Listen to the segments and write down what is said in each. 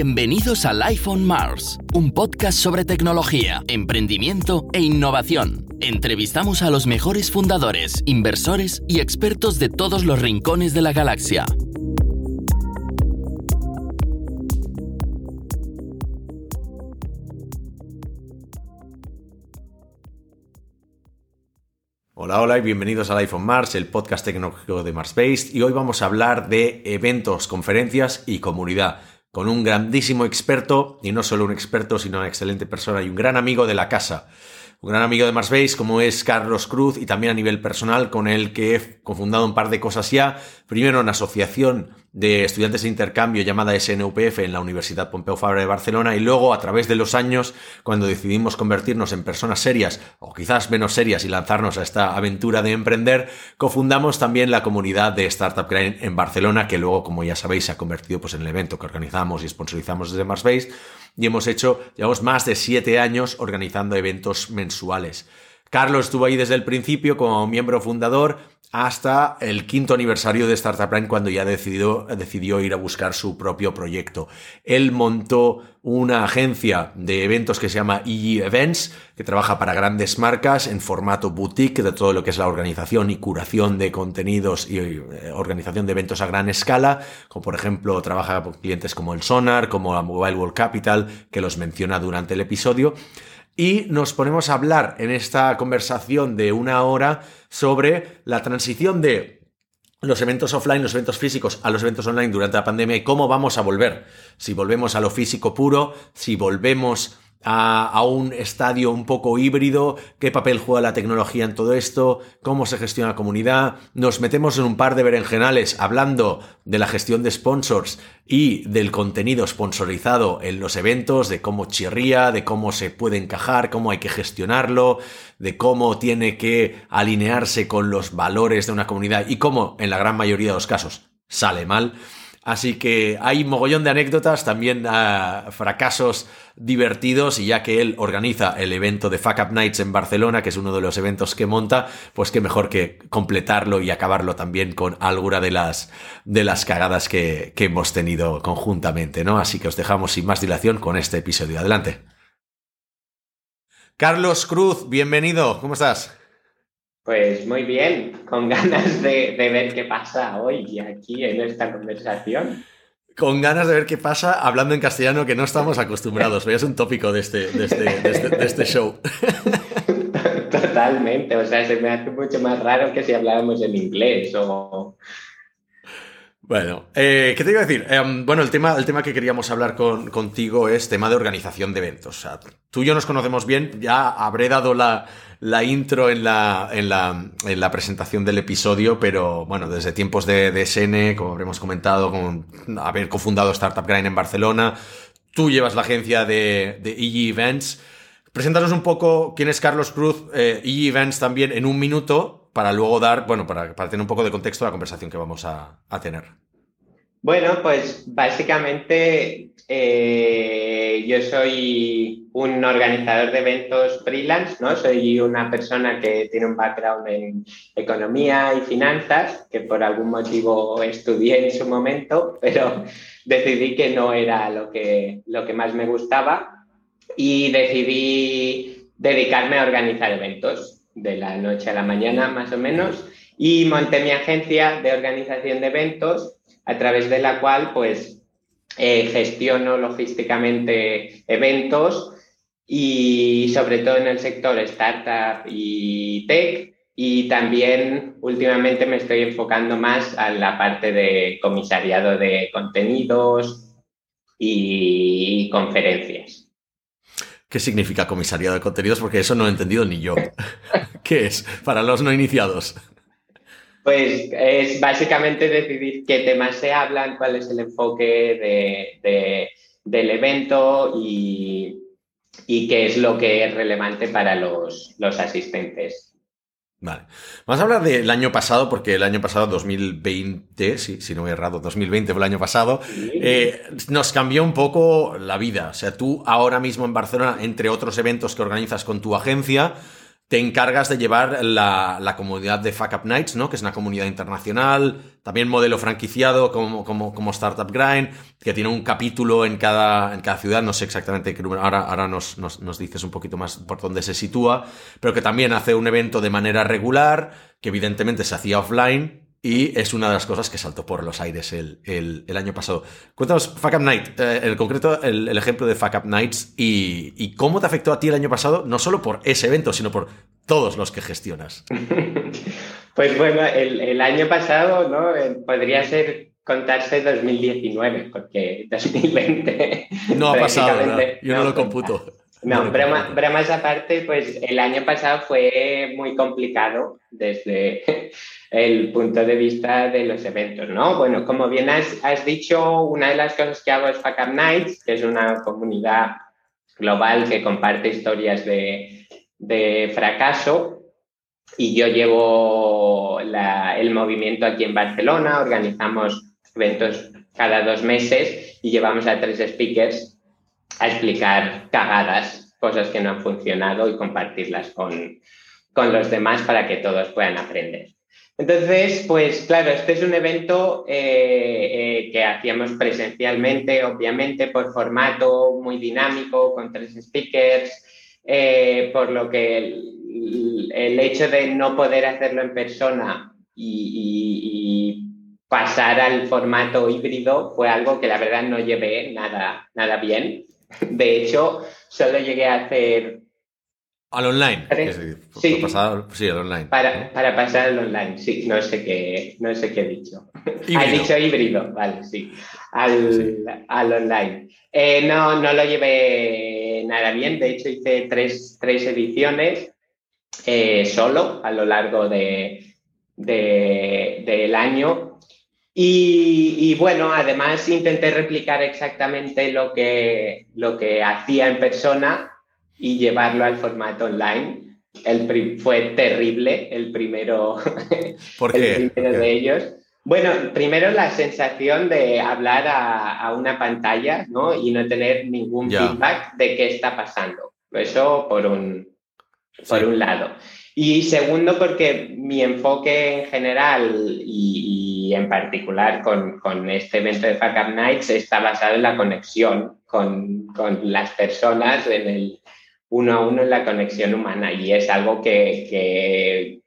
Bienvenidos al iPhone Mars, un podcast sobre tecnología, emprendimiento e innovación. Entrevistamos a los mejores fundadores, inversores y expertos de todos los rincones de la galaxia. Hola, hola y bienvenidos al iPhone Mars, el podcast tecnológico de Mars Based. Y hoy vamos a hablar de eventos, conferencias y comunidad con un grandísimo experto, y no solo un experto, sino una excelente persona y un gran amigo de la casa. Un gran amigo de Mars Base, como es Carlos Cruz, y también a nivel personal, con el que he confundado un par de cosas ya. Primero, una asociación de estudiantes de intercambio llamada SNUPF en la Universidad Pompeu Fabra de Barcelona y luego a través de los años cuando decidimos convertirnos en personas serias o quizás menos serias y lanzarnos a esta aventura de emprender, cofundamos también la comunidad de Startup Grind en Barcelona que luego como ya sabéis se ha convertido pues en el evento que organizamos y sponsorizamos desde Marsbase y hemos hecho, llevamos más de siete años organizando eventos mensuales. Carlos estuvo ahí desde el principio como miembro fundador hasta el quinto aniversario de Startup Line cuando ya decidió, decidió ir a buscar su propio proyecto. Él montó una agencia de eventos que se llama EG Events, que trabaja para grandes marcas en formato boutique de todo lo que es la organización y curación de contenidos y eh, organización de eventos a gran escala, como por ejemplo trabaja con clientes como el Sonar, como la Mobile World Capital, que los menciona durante el episodio y nos ponemos a hablar en esta conversación de una hora sobre la transición de los eventos offline, los eventos físicos a los eventos online durante la pandemia y cómo vamos a volver. Si volvemos a lo físico puro, si volvemos a, un estadio un poco híbrido, qué papel juega la tecnología en todo esto, cómo se gestiona la comunidad. Nos metemos en un par de berenjenales hablando de la gestión de sponsors y del contenido sponsorizado en los eventos, de cómo chirría, de cómo se puede encajar, cómo hay que gestionarlo, de cómo tiene que alinearse con los valores de una comunidad y cómo en la gran mayoría de los casos sale mal. Así que hay mogollón de anécdotas, también uh, fracasos divertidos y ya que él organiza el evento de Fuck Up Nights en Barcelona, que es uno de los eventos que monta, pues qué mejor que completarlo y acabarlo también con alguna de las, de las cagadas que, que hemos tenido conjuntamente, ¿no? Así que os dejamos sin más dilación con este episodio. Adelante. Carlos Cruz, bienvenido, ¿cómo estás? Pues muy bien, con ganas de, ver qué pasa hoy aquí en esta conversación. Con ganas de ver qué pasa hablando en castellano que no estamos acostumbrados. Es un tópico de este, de este, este, de este, show. Totalmente, o sea, se me hace mucho más raro que si habláramos en inglés o, bueno, eh, ¿qué te iba a decir? Em, bueno, el tema, el tema que queríamos hablar con, contigo es tema de organización de eventos. O sea, tú y yo nos conocemos bien, ya habré dado la, la intro en la, en, la, en la, presentación del episodio, pero bueno, desde tiempos de, de SN, como habremos comentado, con haber cofundado Startup Grind en Barcelona, tú llevas la agencia de, de EG Events. Preséntanos un poco quién es Carlos Cruz, eh, EG Events también en un minuto, para luego dar, bueno, para, para tener un poco de contexto a la conversación que vamos a, a tener. Bueno, pues básicamente eh, yo soy un organizador de eventos freelance, ¿no? Soy una persona que tiene un background en economía y finanzas, que por algún motivo estudié en su momento, pero decidí que no era lo que, lo que más me gustaba y decidí dedicarme a organizar eventos de la noche a la mañana más o menos y monté mi agencia de organización de eventos a través de la cual pues eh, gestiono logísticamente eventos y sobre todo en el sector startup y tech y también últimamente me estoy enfocando más a la parte de comisariado de contenidos y conferencias. ¿Qué significa comisariado de contenidos? Porque eso no he entendido ni yo. ¿Qué es para los no iniciados? Pues es básicamente decidir qué temas se hablan, cuál es el enfoque del evento y, qué es lo que es relevante para los, asistentes. Vale. Vamos a hablar del año pasado, porque el año pasado, 2020, si no me he errado, 2020 fue el año pasado, eh, nos cambió un poco la vida. O sea, tú ahora mismo en Barcelona, entre otros eventos que organizas con tu agencia, te encargas de llevar la, comunidad de Fuck Up Nights, ¿no? Que es una comunidad internacional, también modelo franquiciado como, como, como Startup Grind, que tiene un capítulo en cada, en cada ciudad, no sé exactamente qué número, ahora, ahora nos, nos, nos dices un poquito más por dónde se sitúa, pero que también hace un evento de manera regular, que evidentemente se hacía offline, y es una de las cosas que saltó por los aires el, el, año pasado. Cuéntanos, Fuck Up Night, eh, en concreto el, ejemplo de Fuck Up Nights y, y, cómo te afectó a ti el año pasado, no solo por ese evento, sino por todos los que gestionas. pues bueno, el, año pasado ¿no? Eh, podría ser contarse 2019, porque 2020... No ha pasado, yo no, lo computo. No, bromas aparte, pues el año pasado fue muy complicado desde el punto de vista de los eventos, ¿no? Bueno, como bien has, dicho, una de las cosas que hago es Fuck Up Nights, que es una comunidad global que comparte historias de, fracaso y yo llevo el movimiento aquí en Barcelona, organizamos eventos cada dos meses y llevamos a tres speakers a explicar cagadas, cosas que no han funcionado y compartirlas con, con los demás para que todos puedan aprender. Entonces, pues claro, este es un evento eh, eh, que hacíamos presencialmente, obviamente, por formato muy dinámico, con tres speakers, eh, por lo que el, hecho de no poder hacerlo en persona y, pasar al formato híbrido fue algo que la verdad no llevé nada, nada bien. De hecho, solo llegué a hacer al online. Sí, sí, al online. Para, pasar al online, sí, no sé qué, no sé qué he dicho. Has dicho híbrido, vale, sí. Al, online. Eh, no, no lo llevé nada bien, de hecho hice tres, ediciones eh, solo a lo largo de, del año. Y, y, bueno, además intenté replicar exactamente lo que, lo que hacía en persona y llevarlo al formato online. El fue terrible el primero, ¿Por qué? el primero de ellos. Bueno, primero la sensación de hablar a, una pantalla ¿no? y no tener ningún feedback de qué está pasando. Eso por un, por un lado. Y segundo, porque mi enfoque en general y, en particular con, con, este evento de Fuck Up Nights está basado en la conexión con, con las personas, en el, uno a uno en la conexión humana y es algo que,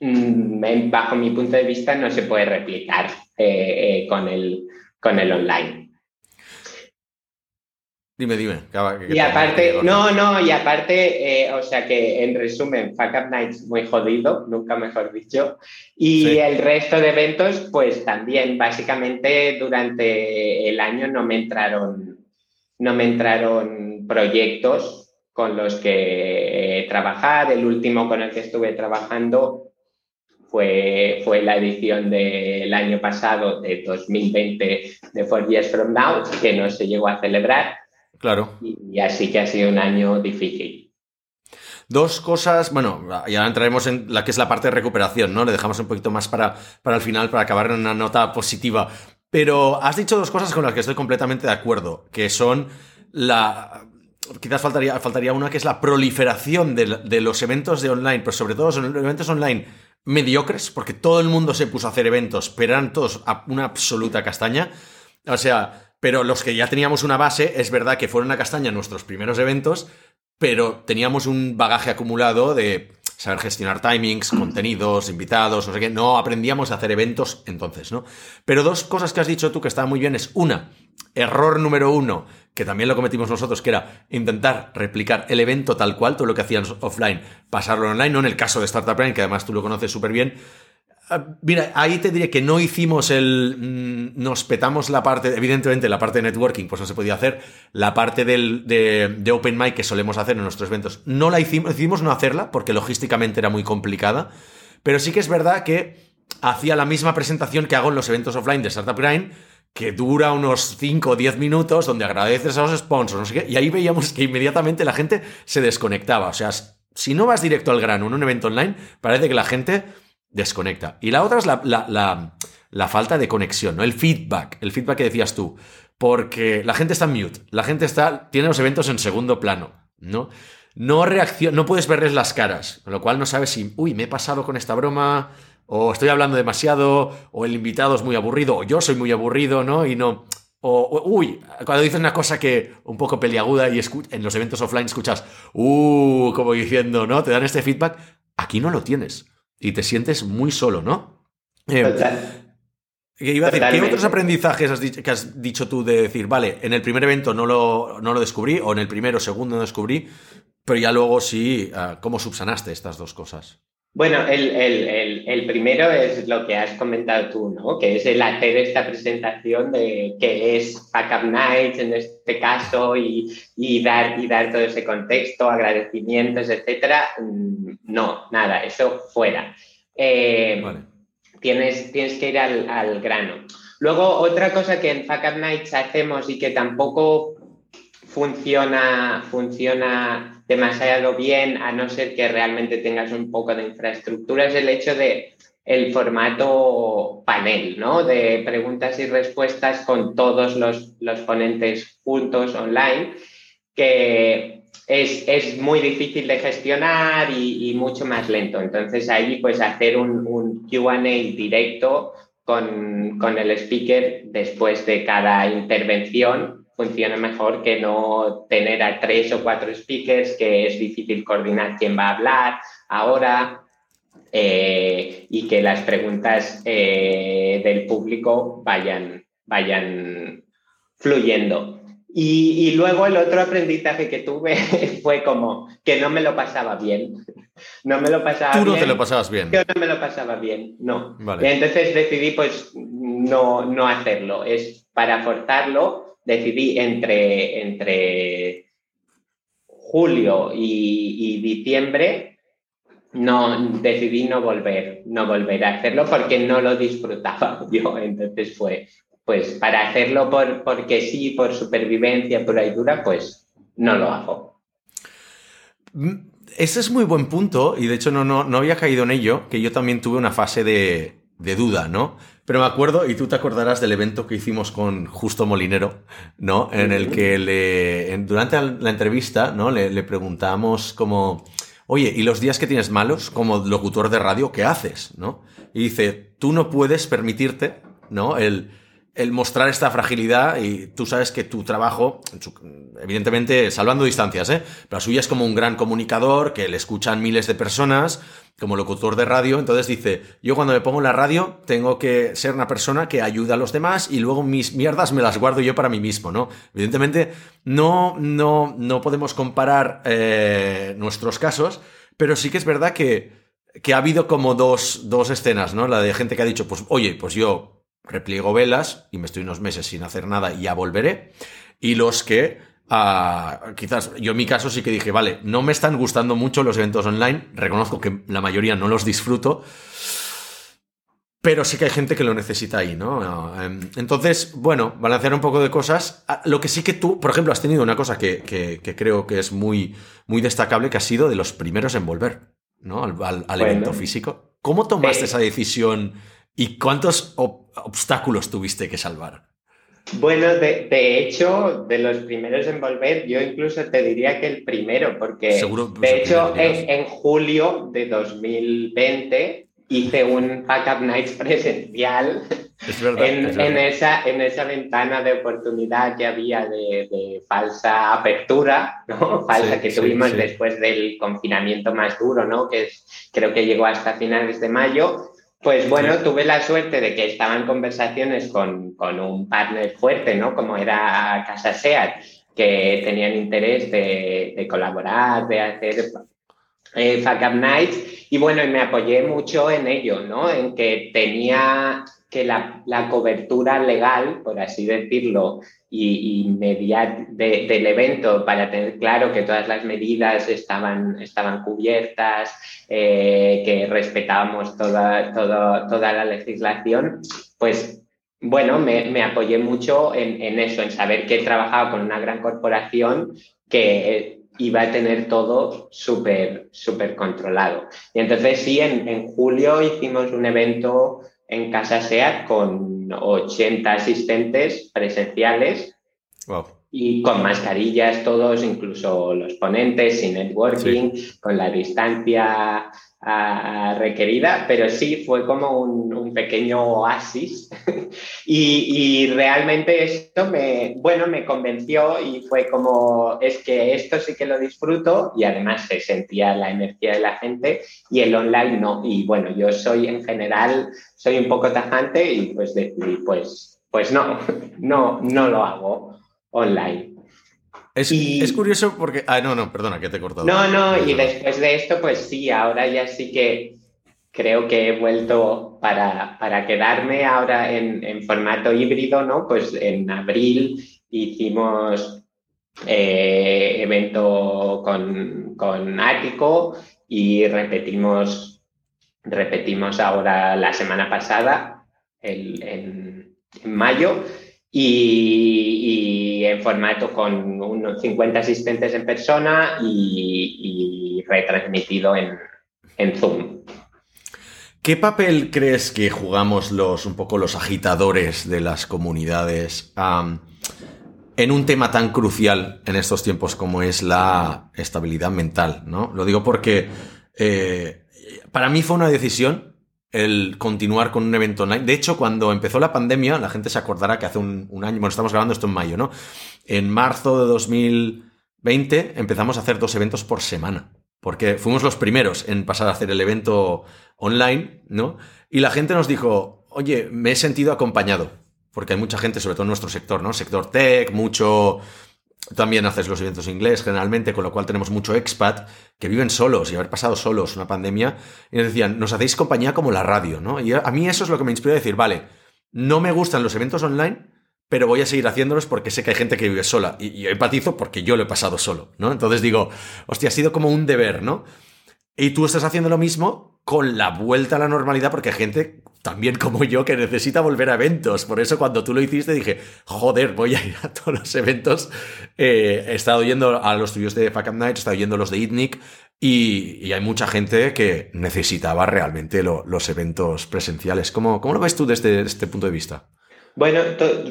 mm, bajo mi punto de vista no se puede replicar eh, eh, con, el, con el online. Dime, dime. y aparte, no, no, y aparte, eh, o sea que en resumen, Fuck Up Nights muy jodido, nunca mejor dicho. Y el resto de eventos, pues también, básicamente durante el año no me entraron, no me entraron proyectos con los que trabajar. El último con el que estuve trabajando fue, fue la edición del año pasado, de 2020, de Four Years From Now, que no se llegó a celebrar. Claro. Y, así que ha sido un año difícil. Dos cosas, bueno, ya entraremos en la que es la parte de recuperación, ¿no? Le dejamos un poquito más para, para el final, para acabar en una nota positiva. Pero has dicho dos cosas con las que estoy completamente de acuerdo, que son la, quizás faltaría, faltaría una que es la proliferación de, los eventos de online, pero sobre todo son eventos online mediocres, porque todo el mundo se puso a hacer eventos, pero eran todos una absoluta castaña. O sea, pero los que ya teníamos una base, es verdad que fueron a castaña nuestros primeros eventos, pero teníamos un bagaje acumulado de saber gestionar timings, contenidos, invitados, no sé qué. No aprendíamos a hacer eventos entonces, ¿no? Pero dos cosas que has dicho tú que estaban muy bien es una, error número uno, que también lo cometimos nosotros, que era intentar replicar el evento tal cual, todo lo que hacían offline, pasarlo online, no en el caso de Startup Plan, que además tú lo conoces súper bien. Ah, mira, ahí te diré que no hicimos el. Mm, nos petamos la parte, evidentemente, la parte de networking, pues no se podía hacer. La parte del, de, de, Open Mic que solemos hacer en nuestros eventos, no la hicimos, decidimos no hacerla porque logísticamente era muy complicada. Pero sí que es verdad que hacía la misma presentación que hago en los eventos offline de Startup Grind, que dura unos 5 o 10 minutos, donde agradeces a los sponsors, no sé qué, y ahí veíamos que inmediatamente la gente se desconectaba. O sea, si no vas directo al grano en un evento online, parece que la gente desconecta. Y la otra es la, la, falta de conexión, ¿no? El feedback, el feedback que decías tú. Porque la gente está en mute, la gente está, tiene los eventos en segundo plano, ¿no? no no puedes verles las caras, con lo cual no sabes si, uy, me he pasado con esta broma, o estoy hablando demasiado, o el invitado es muy aburrido, o yo soy muy aburrido, ¿no? Y no. O, uy, cuando dices una cosa que un poco peliaguda y en los eventos offline escuchas, uh, como diciendo, ¿no? Te dan este feedback. Aquí no lo tienes. Y te sientes muy solo, ¿no? Eh, ¿Qué otros aprendizajes has dicho, que has dicho tú de decir, vale, en el primer evento no lo, no lo descubrí, o en el primero o segundo no descubrí, pero ya luego sí, ah, ¿cómo subsanaste estas dos cosas? Bueno, el, primero es lo que has comentado tú, ¿no? Que es el hacer esta presentación de qué es Backup Nights en este caso y, dar, y dar todo ese contexto, agradecimientos, etcétera. Mm, no, nada, eso fuera. Eh, tienes, tienes que ir al, grano. Luego, otra cosa que en Backup Nights hacemos y que tampoco funciona, funciona demasiado bien, a no ser que realmente tengas un poco de infraestructura, es el hecho de el formato panel, ¿no? De preguntas y respuestas con todos los, ponentes juntos online, que es, muy difícil de gestionar y, mucho más lento. Entonces ahí pues hacer un, un QA directo con, con el speaker después de cada intervención funciona mejor que no tener a tres o cuatro speakers, que es difícil coordinar quién va a hablar ahora eh, y que las preguntas eh, del público vayan, vayan fluyendo. Y, luego el otro aprendizaje que tuve fue como que no me lo pasaba bien. No me lo pasaba Tú no te lo pasabas bien. Yo no me lo pasaba bien, no. entonces decidí pues no, no hacerlo. Es para forzarlo decidí entre, entre julio y, diciembre, no, decidí no volver, no volver a hacerlo porque no lo disfrutaba yo. Entonces fue, pues para hacerlo por, porque sí, por supervivencia por ayuda, pues no lo hago. Mm, ese es muy buen punto y de hecho no, no, no había caído en ello, que yo también tuve una fase de, de duda, ¿no? Pero me acuerdo, y tú te acordarás del evento que hicimos con Justo Molinero, ¿no? En el que le, durante la entrevista, ¿no? Le, le preguntamos como, oye, ¿y los días que tienes malos como locutor de radio, qué haces, ¿no? Y dice, tú no puedes permitirte, ¿no? El, el mostrar esta fragilidad y tú sabes que tu trabajo, evidentemente salvando distancias, ¿eh? pero la suya es como un gran comunicador que le escuchan miles de personas, como locutor de radio, entonces dice, yo cuando me pongo en la radio tengo que ser una persona que ayuda a los demás y luego mis mierdas me las guardo yo para mí mismo, ¿no? Evidentemente no, no, no podemos comparar eh, nuestros casos, pero sí que es verdad que, que ha habido como dos, dos escenas, ¿no? La de gente que ha dicho, pues oye, pues yo repliego velas y me estoy unos meses sin hacer nada y ya volveré. Y los que ah, quizás yo en mi caso sí que dije, vale, no me están gustando mucho los eventos online, reconozco que la mayoría no los disfruto, pero sí que hay gente que lo necesita ahí, ¿no? Ah, em, entonces, bueno, balancear un poco de cosas. Ah, lo que sí que tú, por ejemplo, has tenido una cosa que, creo que es muy, muy destacable, que ha sido de los primeros en volver, ¿no? Al, evento físico. ¿Cómo tomaste esa decisión y cuántos obstáculos tuviste que salvar? Bueno, de, hecho, de los primeros en volver, yo incluso te diría que el primero, porque de hecho en, julio de 2020 hice un Backup Nights presencial en, esa, en esa ventana de oportunidad que había de, falsa apertura, ¿no? Falsa que tuvimos después del confinamiento más duro, ¿no? Que es, creo que llegó hasta finales de mayo. Pues bueno, tuve la suerte de que estaba en conversaciones con, un partner fuerte, ¿no? Como era Casa SEAT, que tenían interés de, colaborar, de hacer eh, Nights. Y bueno, me apoyé mucho en ello, ¿no? En que tenía que la, cobertura legal, por así decirlo, y, del evento para tener claro que todas las medidas estaban, estaban cubiertas, eh, que respetábamos toda, toda la legislación, pues bueno, me, apoyé mucho en, eso, en saber que trabajaba con una gran corporación que iba a tener todo súper, súper controlado. Y entonces sí, en, en julio hicimos un evento en Casa SEAT con 80 asistentes presenciales. y con mascarillas todos, incluso los ponentes, sin networking, con la distancia requerida, pero sí fue como un, pequeño oasis y, realmente esto me, bueno, me convenció y fue como, es que esto sí que lo disfruto y además se sentía la energía de la gente y el online no. Y bueno, yo soy en general, soy un poco tajante y pues decidí, pues, pues no, no, no lo hago online. Es, curioso porque. Ah, no, no, perdona, que te he cortado. No, no, y después de esto, pues sí, ahora ya sí que creo que he vuelto para, quedarme ahora en, formato híbrido, ¿no? Pues en abril hicimos eh, evento con, con Ático y repetimos, repetimos ahora la semana pasada, en, en mayo y, en formato con unos 50 asistentes en persona y, retransmitido en, Zoom. ¿Qué papel crees que jugamos los un poco los agitadores de las comunidades en un tema tan crucial en estos tiempos como es la estabilidad mental? ¿no? Lo digo porque eh, para mí fue una decisión el continuar con un evento online. De hecho, cuando empezó la pandemia, la gente se acordará que hace un, año, bueno, estamos grabando esto en mayo, ¿no? En marzo de 2020 empezamos a hacer dos eventos por semana, porque fuimos los primeros en pasar a hacer el evento online, ¿no? Y la gente nos dijo, oye, me he sentido acompañado, porque hay mucha gente, sobre todo en nuestro sector, ¿no? Sector tech, mucho también haces los eventos en inglés generalmente, con lo cual tenemos mucho expat que viven solos y haber pasado solos una pandemia. Y nos decían, nos hacéis compañía como la radio, ¿no? Y a mí eso es lo que me inspira a decir, vale, no me gustan los eventos online, pero voy a seguir haciéndolos porque sé que hay gente que vive sola. Y, y empatizo porque yo lo he pasado solo, ¿no? Entonces digo, hostia, ha sido como un deber, ¿no? Y tú estás haciendo lo mismo con la vuelta a la normalidad porque hay gente también como yo que necesita volver a eventos. Por eso cuando tú lo hiciste dije, joder, voy a ir a todos los eventos. Eh, he estado yendo a los tuyos de Fuck Night, he estado yendo a los de ITNIC y, hay mucha gente que necesitaba realmente los eventos presenciales. ¿Cómo, ¿Cómo, lo ves tú desde este punto de vista? Bueno,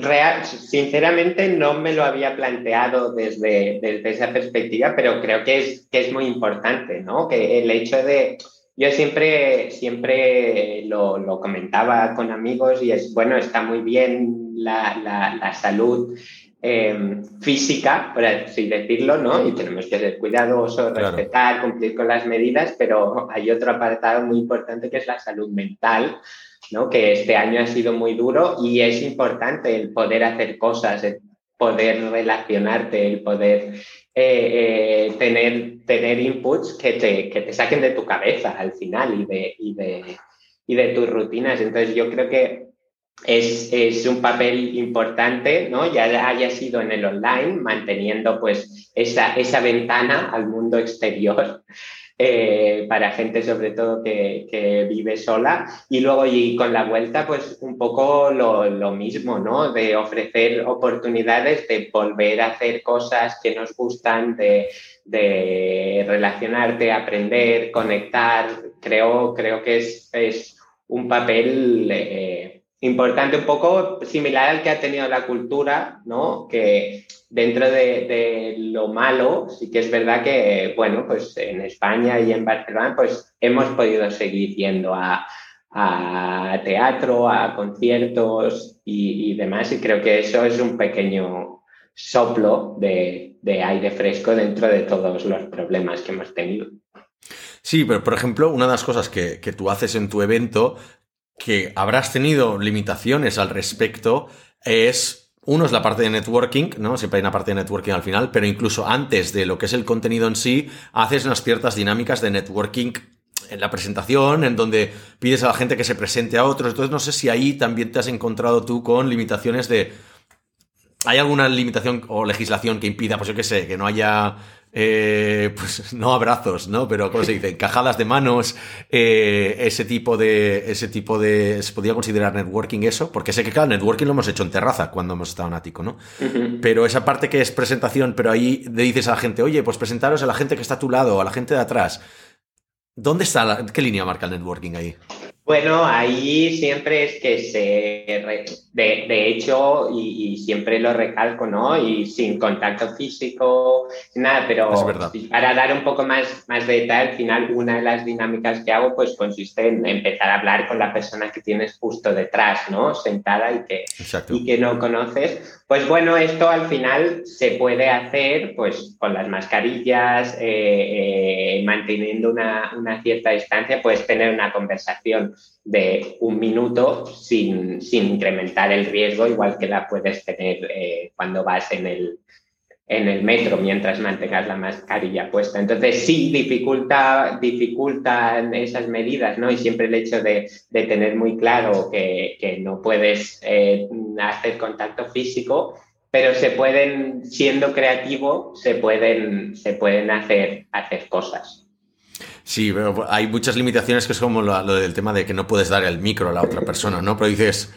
real, sinceramente no me lo había planteado desde, desde esa perspectiva, pero creo que es, que es muy importante, ¿no? Que el hecho de yo siempre, siempre lo, comentaba con amigos y es, bueno, está muy bien la, salud em, física, por así decirlo, ¿no? Y tenemos que ser cuidadosos, respetar, cumplir con las medidas, pero hay otro apartado muy importante que es la salud mental, ¿no? Que este año ha sido muy duro y es importante el poder hacer cosas, el poder relacionarte, el poder eh, eh, tener, tener inputs que te, que te, saquen de tu cabeza al final y de, y de, y de tus rutinas. Entonces yo creo que es, es, un papel importante, ¿no? Ya haya sido en el online, manteniendo pues esa, esa ventana al mundo exterior eh, para gente sobre todo que, vive sola. Y luego y con la vuelta, pues un poco lo, mismo, ¿no? De ofrecer oportunidades de volver a hacer cosas que nos gustan, de, relacionarte, aprender, conectar. Creo, creo que es, es un papel... Eh, importante, un poco similar al que ha tenido la cultura, ¿no? Que dentro de, lo malo, sí que es verdad que, bueno, pues en España y en Barcelona, pues hemos podido seguir yendo a, teatro, a conciertos y, demás, y creo que eso es un pequeño soplo de, aire fresco dentro de todos los problemas que hemos tenido. Sí, pero por ejemplo, una de las cosas que, que tú haces en tu evento que habrás tenido limitaciones al respecto es, uno es la parte de networking, ¿no? Siempre hay una parte de networking al final, pero incluso antes de lo que es el contenido en sí, haces unas ciertas dinámicas de networking en la presentación, en donde pides a la gente que se presente a otros. Entonces no sé si ahí también te has encontrado tú con limitaciones de... ¿Hay alguna limitación o legislación que impida, pues yo qué sé, que no haya eh, pues no abrazos, ¿no? Pero, ¿cómo se dice? Encajadas de manos, eh, ese tipo de, ese tipo de, ¿se podría considerar networking eso? Porque sé que, claro, networking lo hemos hecho en terraza cuando hemos estado en ático, ¿no? Pero esa parte que es presentación, pero ahí le dices a la gente, oye, pues presentaros a la gente que está a tu lado, a la gente de atrás. ¿Dónde está, qué línea marca el networking ahí? Bueno, ahí siempre es que se, de, hecho, y, siempre lo recalco, ¿no? Y sin contacto físico, nada, pero para dar un poco más, más de detalle, al final una de las dinámicas que hago pues consiste en empezar a hablar con la persona que tienes justo detrás, ¿no? Sentada y que, y que no conoces. Pues bueno, esto al final se puede hacer pues con las mascarillas, eh, eh, manteniendo una, una cierta distancia, puedes tener una conversación de un minuto sin, incrementar el riesgo, igual que la puedes tener eh, cuando vas en el, en el metro mientras mantengas la mascarilla puesta. Entonces, sí, dificulta, dificultan esas medidas, ¿no? Y siempre el hecho de, tener muy claro que, no puedes eh, hacer contacto físico, pero se pueden, siendo creativo, se pueden, se pueden hacer, hacer cosas. Sí, pero hay muchas limitaciones que es como lo, del tema de que no puedes dar el micro a la otra persona, ¿no? Pero dices,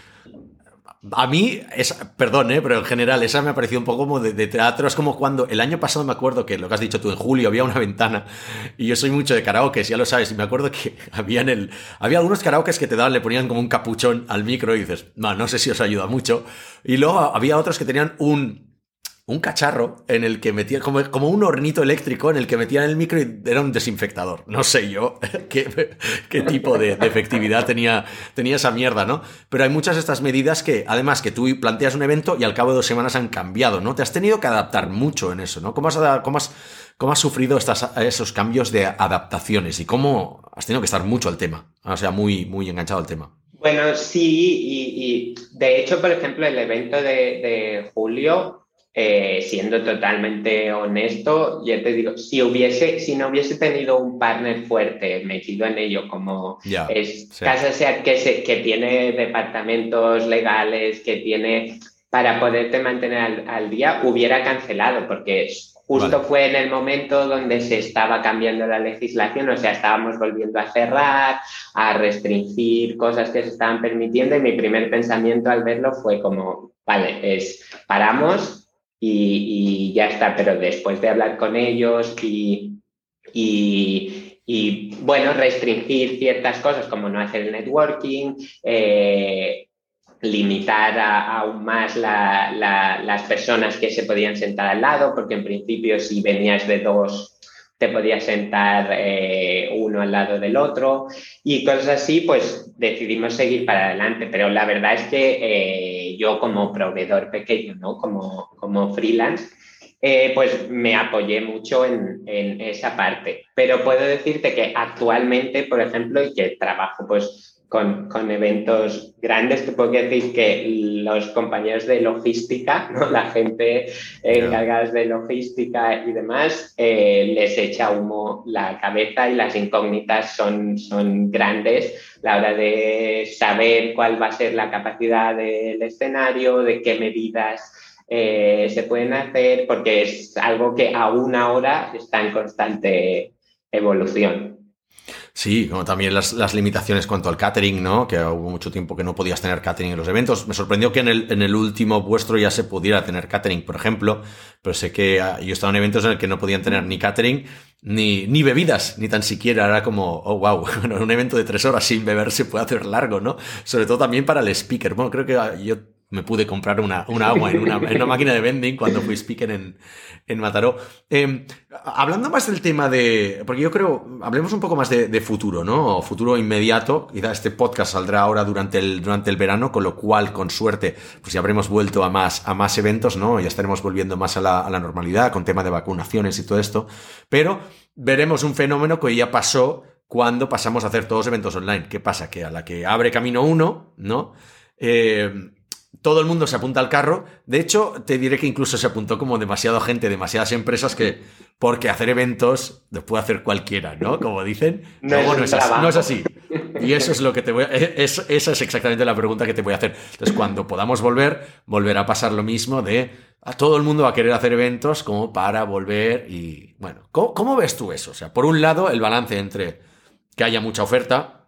a mí, es, perdón, ¿eh? pero en general, esa me ha parecido un poco como de, teatro. Es como cuando el año pasado me acuerdo que lo que has dicho tú, en julio había una ventana y yo soy mucho de karaoke, ya lo sabes. Y me acuerdo que había, en el, había algunos karaokes que te daban, le ponían como un capuchón al micro y dices, no, no sé si os ayuda mucho. Y luego había otros que tenían un, un cacharro en el que metía, como, como, un hornito eléctrico en el que metían el micro y era un desinfectador. No sé yo qué, qué tipo de, efectividad tenía, tenía esa mierda, ¿no? Pero hay muchas de estas medidas que, además, que tú planteas un evento y al cabo de dos semanas han cambiado, ¿no? Te has tenido que adaptar mucho en eso, ¿no? ¿Cómo has, cómo has, cómo has sufrido esos cambios de adaptaciones y cómo has tenido que estar mucho al tema? O sea, muy, muy enganchado al tema. Bueno, sí, y, de hecho, por ejemplo, el evento de julio eh, siendo totalmente honesto, ya te digo, si hubiese, si no hubiese tenido un partner fuerte metido en ello, como es Casa Seat que, se, que tiene departamentos legales, que tiene para poderte mantener al, día, hubiera cancelado, porque justo fue en el momento donde se estaba cambiando la legislación, o sea, estábamos volviendo a cerrar, a restringir cosas que se estaban permitiendo y mi primer pensamiento al verlo fue como, vale, es paramos, y, ya está, pero después de hablar con ellos y, bueno, restringir ciertas cosas como no hacer el networking, eh, limitar aún más las personas que se podían sentar al lado, porque en principio si venías de dos te podías sentar eh, uno al lado del otro y cosas así, pues decidimos seguir para adelante. Pero la verdad es que eh, yo como proveedor pequeño, ¿no? como, como freelance, eh, pues me apoyé mucho en, en, esa parte. Pero puedo decirte que actualmente, por ejemplo, y que trabajo pues con, con, eventos grandes, te puedo decir que los compañeros de logística, ¿no? la gente encargada de logística y demás, eh, les echa humo la cabeza y las incógnitas son, son grandes la hora de saber cuál va a ser la capacidad del escenario, de qué medidas eh, se pueden hacer, porque es algo que aún ahora está en constante evolución. Sí, como también las, limitaciones cuanto al catering, ¿no? Que hubo mucho tiempo que no podías tener catering en los eventos. Me sorprendió que en el, en el último vuestro ya se pudiera tener catering, por ejemplo, pero sé que ah, yo he estado en eventos en el que no podían tener ni catering ni, ni bebidas, ni tan siquiera. Era como, oh, wow, bueno, un evento de tres horas sin beber se puede hacer largo, ¿no? Sobre todo también para el speaker. Bueno, creo que ah, yo me pude comprar una, agua en una, máquina de vending cuando fui speaker en, en Mataró. Em, hablando más del tema de. Porque yo creo. Hablemos un poco más de, futuro, ¿no? futuro inmediato. Quizá este podcast saldrá ahora durante el, durante el verano, con lo cual, con suerte, pues ya habremos vuelto a más, a más eventos, ¿no? Ya estaremos volviendo más a la, a la normalidad con tema de vacunaciones y todo esto. Pero veremos un fenómeno que ya pasó cuando pasamos a hacer todos eventos online. ¿Qué pasa? Que a la que abre camino uno, ¿no? Eh, todo el mundo se apunta al carro. De hecho, te diré que incluso se apuntó como demasiada gente, demasiadas empresas que, porque hacer eventos lo puede hacer cualquiera, ¿no? Como dicen. No, es, así, Y eso es lo que te voy a, esa es exactamente la pregunta que te voy a hacer. Entonces, cuando podamos volver, volverá a pasar lo mismo de a todo el mundo va a querer hacer eventos como para volver y, bueno, ¿cómo, cómo ves tú eso? O sea, por un lado, el balance entre que haya mucha oferta,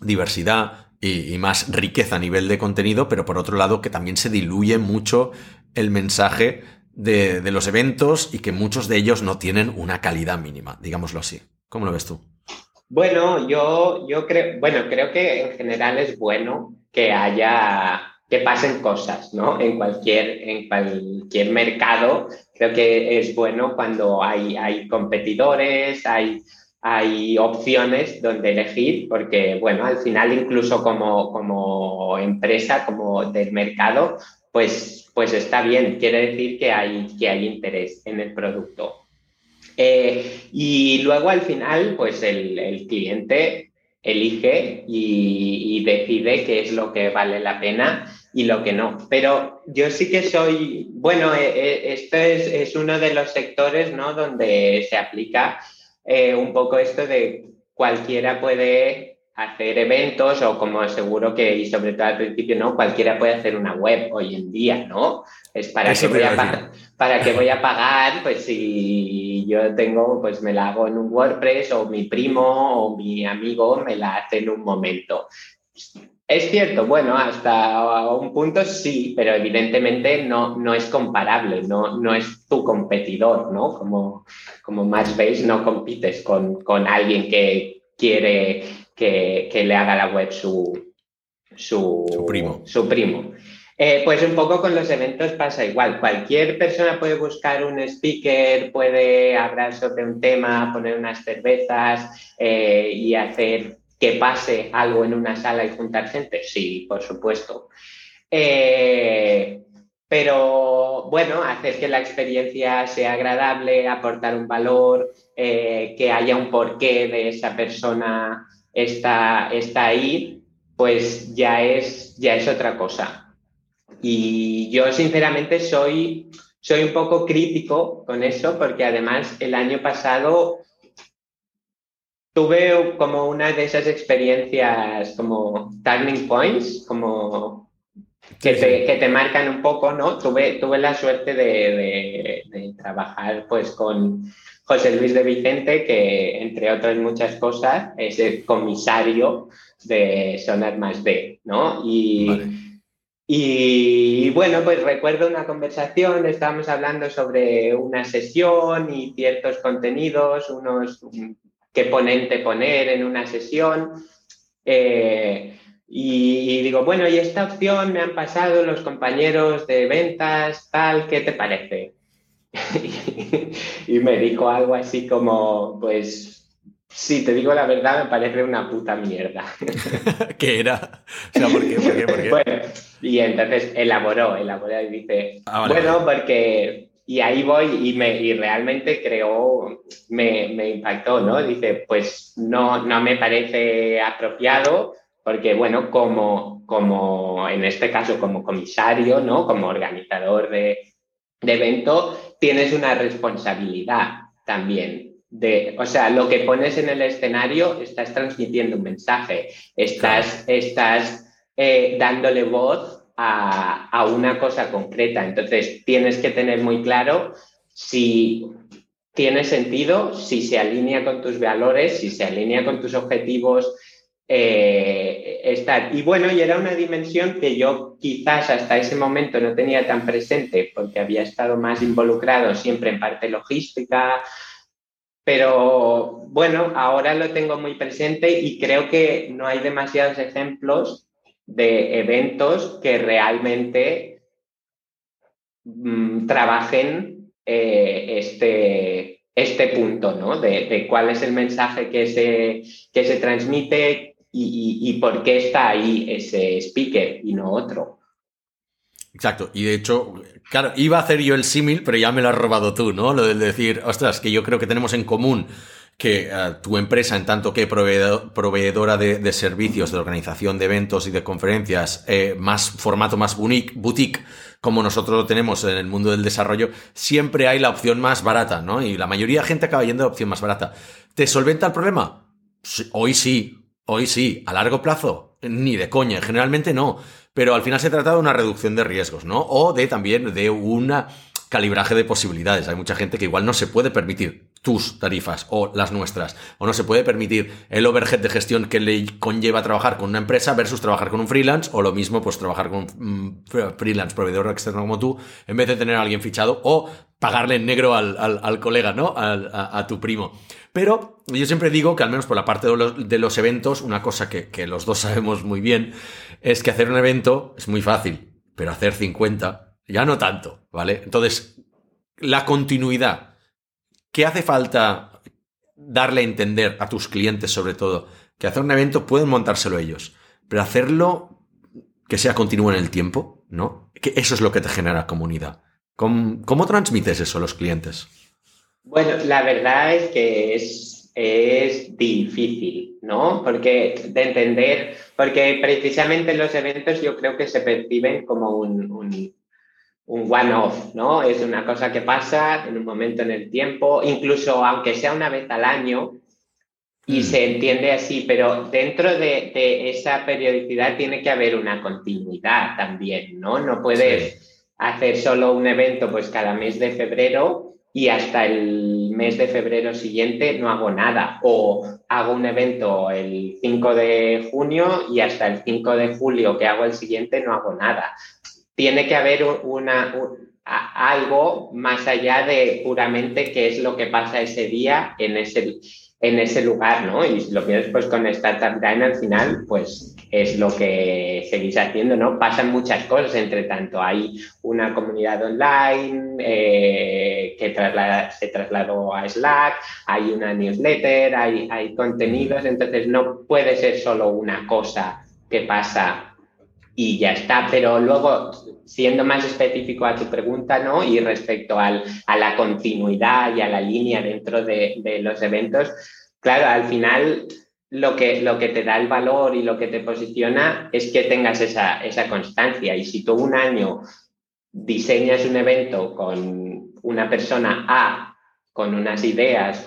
diversidad, y, más riqueza a nivel de contenido, pero por otro lado que también se diluye mucho el mensaje de, de, los eventos y que muchos de ellos no tienen una calidad mínima, digámoslo así. ¿Cómo lo ves tú? Bueno, yo, yo creo, bueno, creo que en general es bueno que haya que pasen cosas, ¿no? En cualquier, en cualquier mercado, creo que es bueno cuando hay, hay competidores, hay, hay opciones donde elegir, porque, bueno, al final incluso como, como empresa, como del mercado, pues, pues está bien, quiere decir que hay, que hay interés en el producto. Eh, y luego al final, pues el, el cliente elige y, decide qué es lo que vale la pena y lo que no. Pero yo sí que soy, bueno, eh, eh, esto es, es, uno de los sectores ¿no? donde se aplica eh, un poco esto de cualquiera puede hacer eventos o como seguro que, y sobre todo al principio, ¿no? Cualquiera puede hacer una web hoy en día, ¿no? Es para que voy a para que voy a pagar, pues si yo tengo, pues me la hago en un WordPress o mi primo o mi amigo me la hace en un momento. Es cierto, bueno, hasta un punto sí, pero evidentemente no, no es comparable, no, no es tu competidor, ¿no? Como, como Matchbase no compites con, con alguien que quiere que, que, le haga la web su, su, su primo. Su primo. Eh, pues un poco con los eventos pasa igual. Cualquier persona puede buscar un speaker, puede hablar sobre un tema, poner unas cervezas eh, y hacer que pase algo en una sala y juntar gente? Sí, por supuesto. Eh, pero bueno, hacer que la experiencia sea agradable, aportar un valor, eh, que haya un porqué de esa persona está, está ahí, pues ya es, ya es otra cosa. Y yo sinceramente soy, soy un poco crítico con eso porque además el año pasado tuve como una de esas experiencias como turning points, como que, te, que te, marcan un poco, ¿no? Tuve, tuve la suerte de, de, de, trabajar pues con José Luis de Vicente, que entre otras muchas cosas es el comisario de Sonar Más B, ¿no? Y, vale. y bueno, pues recuerdo una conversación, estábamos hablando sobre una sesión y ciertos contenidos, unos qué ponente poner en una sesión. Eh, y, y, digo, bueno, y esta opción me han pasado los compañeros de ventas, tal, ¿qué te parece? y me dijo algo así como, pues, si te digo la verdad, me parece una puta mierda. ¿Qué era? O sea, ¿por qué? ¿Por qué? ¿Por qué? Bueno, y entonces elaboró, elaboró y dice, ah, vale, bueno, vale. porque y ahí voy y, me, y realmente creo, me, me, impactó, ¿no? Dice, pues no, no me parece apropiado porque, bueno, como, como en este caso como comisario, ¿no? Como organizador de, de evento, tienes una responsabilidad también. De, o sea, lo que pones en el escenario, estás transmitiendo un mensaje, estás, claro. estás eh, dándole voz a, una cosa concreta. Entonces, tienes que tener muy claro si tiene sentido, si se alinea con tus valores, si se alinea con tus objetivos. Eh, estar. Y bueno, y era una dimensión que yo quizás hasta ese momento no tenía tan presente porque había estado más involucrado siempre en parte logística, pero bueno, ahora lo tengo muy presente y creo que no hay demasiados ejemplos de eventos que realmente mmm, trabajen eh, este, este punto, ¿no? De, de, cuál es el mensaje que se, que se transmite y, y, y, por qué está ahí ese speaker y no otro. Exacto, y de hecho, claro, iba a hacer yo el símil, pero ya me lo has robado tú, ¿no? Lo de decir, ostras, que yo creo que tenemos en común que uh, tu empresa, en tanto que proveedor, proveedora de, servicios, de organización de eventos y de conferencias, eh, más formato más boutique, boutique, como nosotros lo tenemos en el mundo del desarrollo, siempre hay la opción más barata, ¿no? Y la mayoría de gente acaba yendo a la opción más barata. ¿Te solventa el problema? Hoy sí, hoy sí. ¿A largo plazo? Ni de coña, generalmente no. Pero al final se trata de una reducción de riesgos, ¿no? O de también de una calibraje de posibilidades. Hay mucha gente que igual no se puede permitir tus tarifas o las nuestras, o no se puede permitir el overhead de gestión que le conlleva trabajar con una empresa versus trabajar con un freelance, o lo mismo, pues trabajar con un mm, freelance proveedor externo como tú, en vez de tener a alguien fichado, o pagarle en negro al, colega, ¿no? a, tu primo. Pero yo siempre digo que al menos por la parte de los, eventos, una cosa que, que los dos sabemos muy bien, es que hacer un evento es muy fácil, pero hacer 50 ya no tanto, ¿vale? Entonces, la continuidad. ¿Qué hace falta darle a entender a tus clientes, sobre todo? Que hacer un evento pueden montárselo ellos, pero hacerlo que sea continuo en el tiempo, ¿no? Que eso es lo que te genera comunidad. ¿Cómo, transmites eso a los clientes? Bueno, la verdad es que es, es difícil, ¿no? Porque de entender, porque precisamente los eventos yo creo que se perciben como un un one-off, ¿no? Es una cosa que pasa en un momento en el tiempo, incluso aunque sea una vez al año, y mm. se entiende así, pero dentro de, esa periodicidad tiene que haber una continuidad también, ¿no? No puedes hacer solo un evento pues cada mes de febrero y hasta el mes de febrero siguiente no hago nada. O hago un evento el 5 de junio y hasta el 5 de julio que hago el siguiente no hago nada tiene que haber una, algo más allá de puramente qué es lo que pasa ese día en ese, en ese lugar, ¿no? Y lo que después con Startup Grind al final, pues es lo que seguís haciendo, ¿no? Pasan muchas cosas, entre tanto, hay una comunidad online eh, que se trasladó a Slack, hay una newsletter, hay, hay contenidos, entonces no puede ser solo una cosa que pasa y ya está. Pero luego, siendo más específico a tu pregunta, ¿no? Y respecto al, a la continuidad y a la línea dentro de, de, los eventos, claro, al final lo que, lo que te da el valor y lo que te posiciona es que tengas esa, esa constancia. Y si tú un año diseñas un evento con una persona A con unas ideas,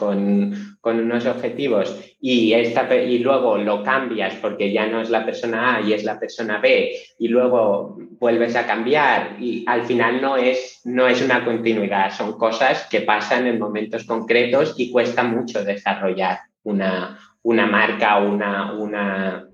con, unos objetivos y, esta, y luego lo cambias porque ya no es la persona A y es la persona B y luego vuelves a cambiar y al final no es, no es una continuidad, son cosas que pasan en momentos concretos y cuesta mucho desarrollar una, una marca, una, una,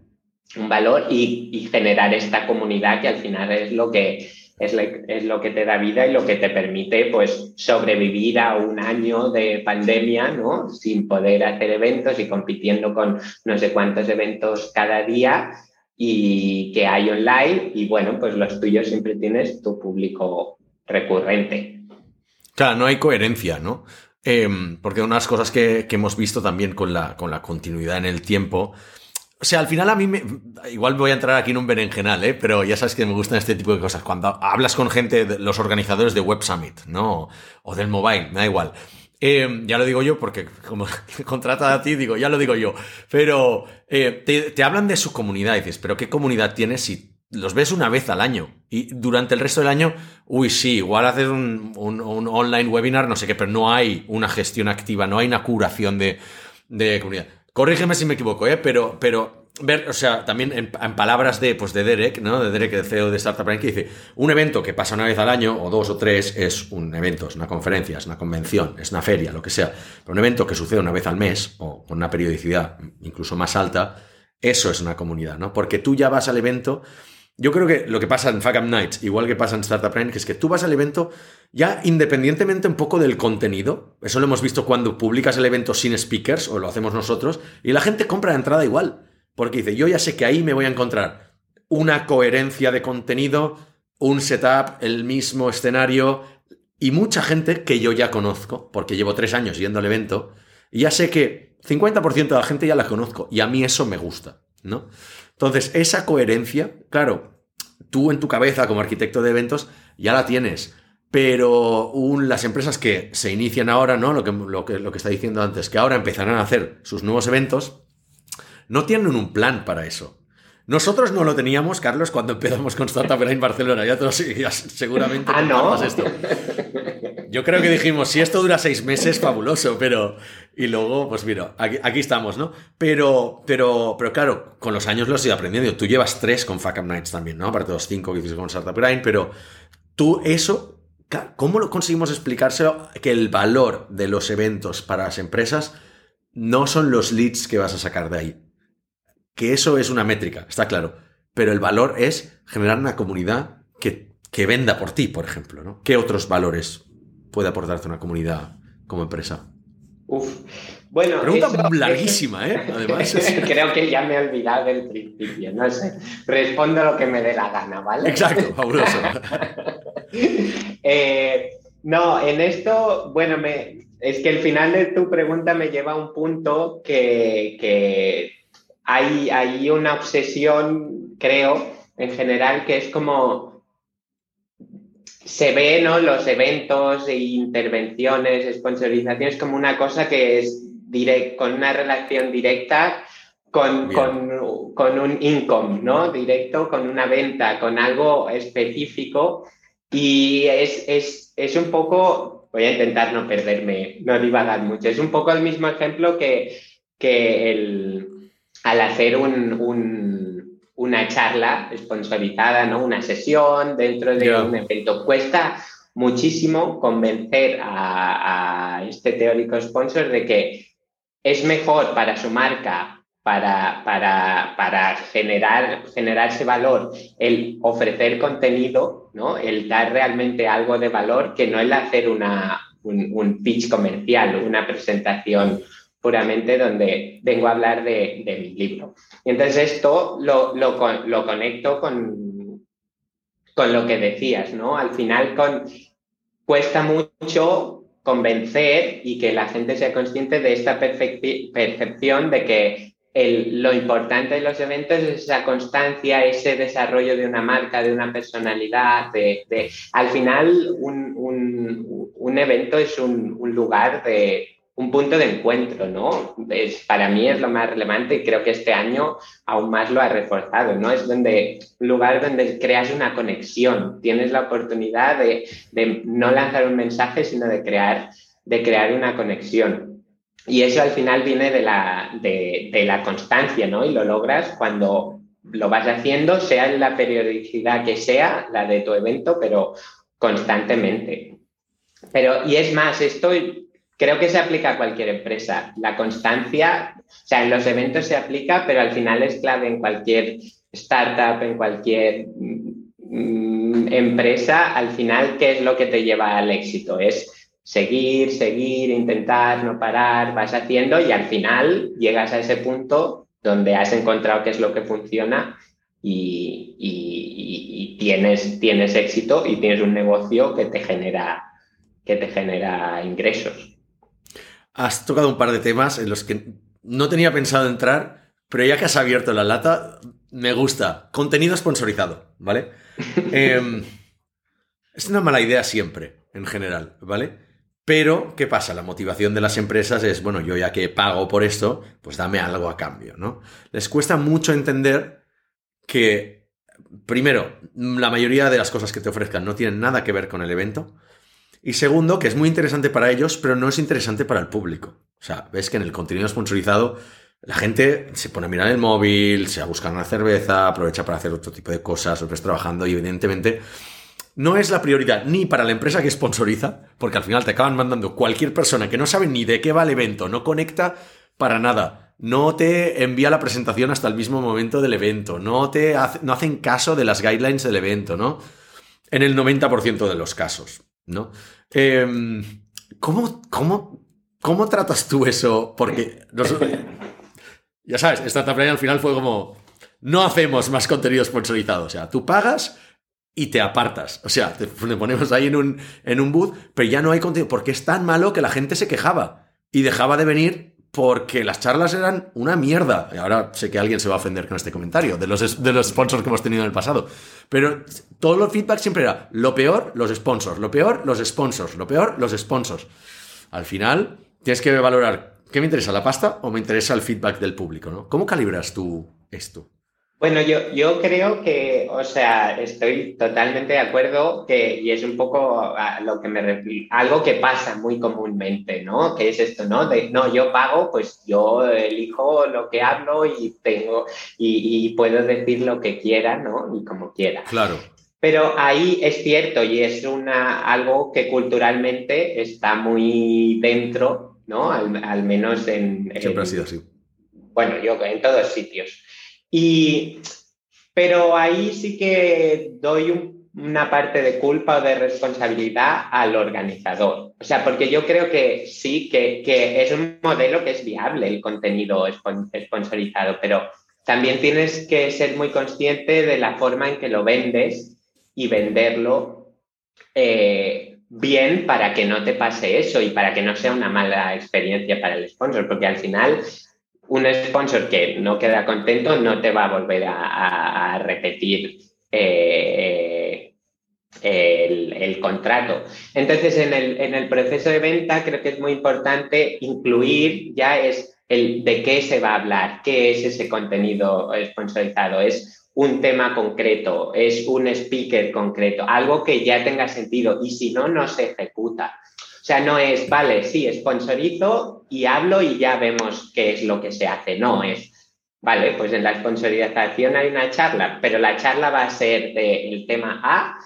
un valor y, y generar esta comunidad que al final es lo que es, lo que te da vida y lo que te permite pues sobrevivir a un año de pandemia, ¿no? Sin poder hacer eventos y compitiendo con no sé cuántos eventos cada día y que hay online y bueno, pues los tuyos siempre tienes tu público recurrente. Claro, no hay coherencia, ¿no? Em, porque unas cosas que, que, hemos visto también con la, con la continuidad en el tiempo o sea, al final a mí me... Igual voy a entrar aquí en un berenjenal, ¿eh? Pero ya sabes que me gustan este tipo de cosas. Cuando hablas con gente, los organizadores de Web Summit, ¿no? O del mobile, me da igual. Eh, ya lo digo yo porque como contrata a ti, digo, ya lo digo yo. Pero eh, te, hablan de su comunidad dices, pero ¿qué comunidad tienes si los ves una vez al año? Y durante el resto del año, uy, sí, igual haces un, un, online webinar, no sé qué, pero no hay una gestión activa, no hay una curación de, de comunidad. Corrígeme si me equivoco, ¿eh? Pero, pero ver, o sea, también en, palabras de, pues de Derek, ¿no? De Derek, el CEO de Startup Brain, que dice, un evento que pasa una vez al año, o dos o tres, es un evento, es una conferencia, es una convención, es una feria, lo que sea. Pero un evento que sucede una vez al mes, o con una periodicidad incluso más alta, eso es una comunidad, ¿no? Porque tú ya vas al evento yo creo que lo que pasa en Fuck Nights, igual que pasa en Startup que es que tú vas al evento ya independientemente un poco del contenido. Eso lo hemos visto cuando publicas el evento sin speakers, o lo hacemos nosotros, y la gente compra la entrada igual. Porque dice, yo ya sé que ahí me voy a encontrar una coherencia de contenido, un setup, el mismo escenario, y mucha gente que yo ya conozco, porque llevo tres años yendo al evento, y ya sé que 50% de la gente ya la conozco, y a mí eso me gusta, ¿no? Entonces, esa coherencia, claro, tú en tu cabeza como arquitecto de eventos ya la tienes, pero las empresas que se inician ahora, ¿no? Lo que, lo, que, lo que está diciendo antes, que ahora empezarán a hacer sus nuevos eventos, no tienen un plan para eso. Nosotros no lo teníamos, Carlos, cuando empezamos con Startup en Barcelona. Ya, todos, seguramente ah, ¿no? esto. Yo creo que dijimos, si esto dura seis meses, fabuloso, pero... Y luego, pues mira, aquí, estamos, ¿no? Pero, pero, pero claro, con los años lo he ido aprendiendo. Tú llevas tres con Fuck Up Nights también, ¿no? Aparte de los cinco que hiciste con Startup Grind, pero tú eso ¿Cómo lo conseguimos explicárselo que el valor de los eventos para las empresas no son los leads que vas a sacar de ahí? Que eso es una métrica, está claro. Pero el valor es generar una comunidad que, que venda por ti, por ejemplo, ¿no? ¿Qué otros valores puede aportarte una comunidad como empresa? Uf. Bueno, Pregunta larguísima, ¿eh? Además. Creo que ya me he olvidado del principio, no sé. Respondo lo que me dé la gana, ¿vale? Exacto, fabuloso. Eh, no, en esto, bueno, me, es que el final de tu pregunta me lleva a un punto que, hay, hay una obsesión, creo, en general, que es como se ve, ¿no? Los eventos e intervenciones, sponsorizaciones como una cosa que es direct, con una relación directa con, con, un income, ¿no? Directo, con una venta, con algo específico. Y es, es, un poco, voy a intentar no perderme, no divagar mucho, es un poco el mismo ejemplo que, que el, al hacer un, una charla sponsorizada, ¿no? Una sesión dentro de un evento. Cuesta muchísimo convencer a, a, este teórico sponsor de que es mejor para su marca, para, para, para generar, generar ese valor, el ofrecer contenido, ¿no? el dar realmente algo de valor, que no el hacer una, un, pitch comercial, una presentación puramente donde vengo a hablar de, de mi libro. Y entonces esto lo, lo, lo, conecto con, con lo que decías, ¿no? Al final cuesta mucho convencer y que la gente sea consciente de esta percepción de que lo importante de los eventos es esa constancia, ese desarrollo de una marca, de una personalidad, de, al final un, un, evento es un, lugar de, un punto de encuentro, ¿no? Es, para mí es lo más relevante y creo que este año aún más lo ha reforzado, ¿no? Es donde, un lugar donde creas una conexión, tienes la oportunidad de, no lanzar un mensaje, sino de crear, de crear una conexión. Y eso al final viene de la, de, la constancia, ¿no? Y lo logras cuando lo vas haciendo, sea en la periodicidad que sea, la de tu evento, pero constantemente. Pero, y es más, estoy creo que se aplica a cualquier empresa. La constancia, o sea, en los eventos se aplica, pero al final es clave en cualquier startup, en cualquier mm, empresa. Al final, ¿qué es lo que te lleva al éxito? Es seguir, seguir, intentar, no parar, vas haciendo y al final llegas a ese punto donde has encontrado qué es lo que funciona y, y tienes, tienes éxito y tienes un negocio que te genera, que te genera ingresos has tocado un par de temas en los que no tenía pensado entrar, pero ya que has abierto la lata, me gusta. Contenido sponsorizado, ¿vale? Em, es una mala idea siempre, en general, ¿vale? Pero, ¿qué pasa? La motivación de las empresas es, bueno, yo ya que pago por esto, pues dame algo a cambio, ¿no? Les cuesta mucho entender que, primero, la mayoría de las cosas que te ofrezcan no tienen nada que ver con el evento. Y segundo, que es muy interesante para ellos, pero no es interesante para el público. O sea, ves que en el contenido sponsorizado la gente se pone a mirar el móvil, se va a buscar una cerveza, aprovecha para hacer otro tipo de cosas, otros trabajando y evidentemente no es la prioridad ni para la empresa que sponsoriza, porque al final te acaban mandando cualquier persona que no sabe ni de qué va el evento, no conecta para nada, no te envía la presentación hasta el mismo momento del evento, no te no hacen caso de las guidelines del evento, ¿no? En el 90% de los casos. ¿No? Em, ¿cómo, cómo, cómo, tratas tú eso? Porque ya sabes, esta temporada al final fue como, no hacemos más contenido sponsorizado, o sea, tú pagas y te apartas, o sea, te, ponemos ahí en un, en un booth, pero ya no hay contenido, porque es tan malo que la gente se quejaba y dejaba de venir porque las charlas eran una mierda. Y ahora sé que alguien se va a ofender con este comentario, de los, de los sponsors que hemos tenido en el pasado. Pero todo los feedback siempre era lo peor, los sponsors, lo peor, los sponsors, lo peor, los sponsors. Al final, tienes que valorar, ¿qué me interesa, la pasta o me interesa el feedback del público? ¿no? ¿Cómo calibras tú esto? Bueno, yo, yo creo que, o sea, estoy totalmente de acuerdo que, y es un poco a lo que me refiero, algo que pasa muy comúnmente, ¿no? Que es esto, ¿no? De, no, yo pago, pues yo elijo lo que hablo y tengo, y, puedo decir lo que quiera, ¿no? Y como quiera. Claro. Pero ahí es cierto y es una, algo que culturalmente está muy dentro, ¿no? Al, menos en... Siempre ha sido así. Bueno, yo en todos sitios. Y, pero ahí sí que doy una parte de culpa o de responsabilidad al organizador. O sea, porque yo creo que sí, que, que es un modelo que es viable el contenido sponsorizado, pero también tienes que ser muy consciente de la forma en que lo vendes y venderlo eh, bien para que no te pase eso y para que no sea una mala experiencia para el sponsor, porque al final un sponsor que no queda contento no te va a volver a, repetir eh, el, contrato. Entonces, en el, en el proceso de venta creo que es muy importante incluir ya es el de qué se va a hablar, qué es ese contenido sponsorizado. Es un tema concreto, es un speaker concreto, algo que ya tenga sentido y si no, no se ejecuta. O sea, no es, vale, sí, sponsorizo y hablo y ya vemos qué es lo que se hace. No, es, vale, pues en la sponsorización hay una charla, pero la charla va a ser del tema A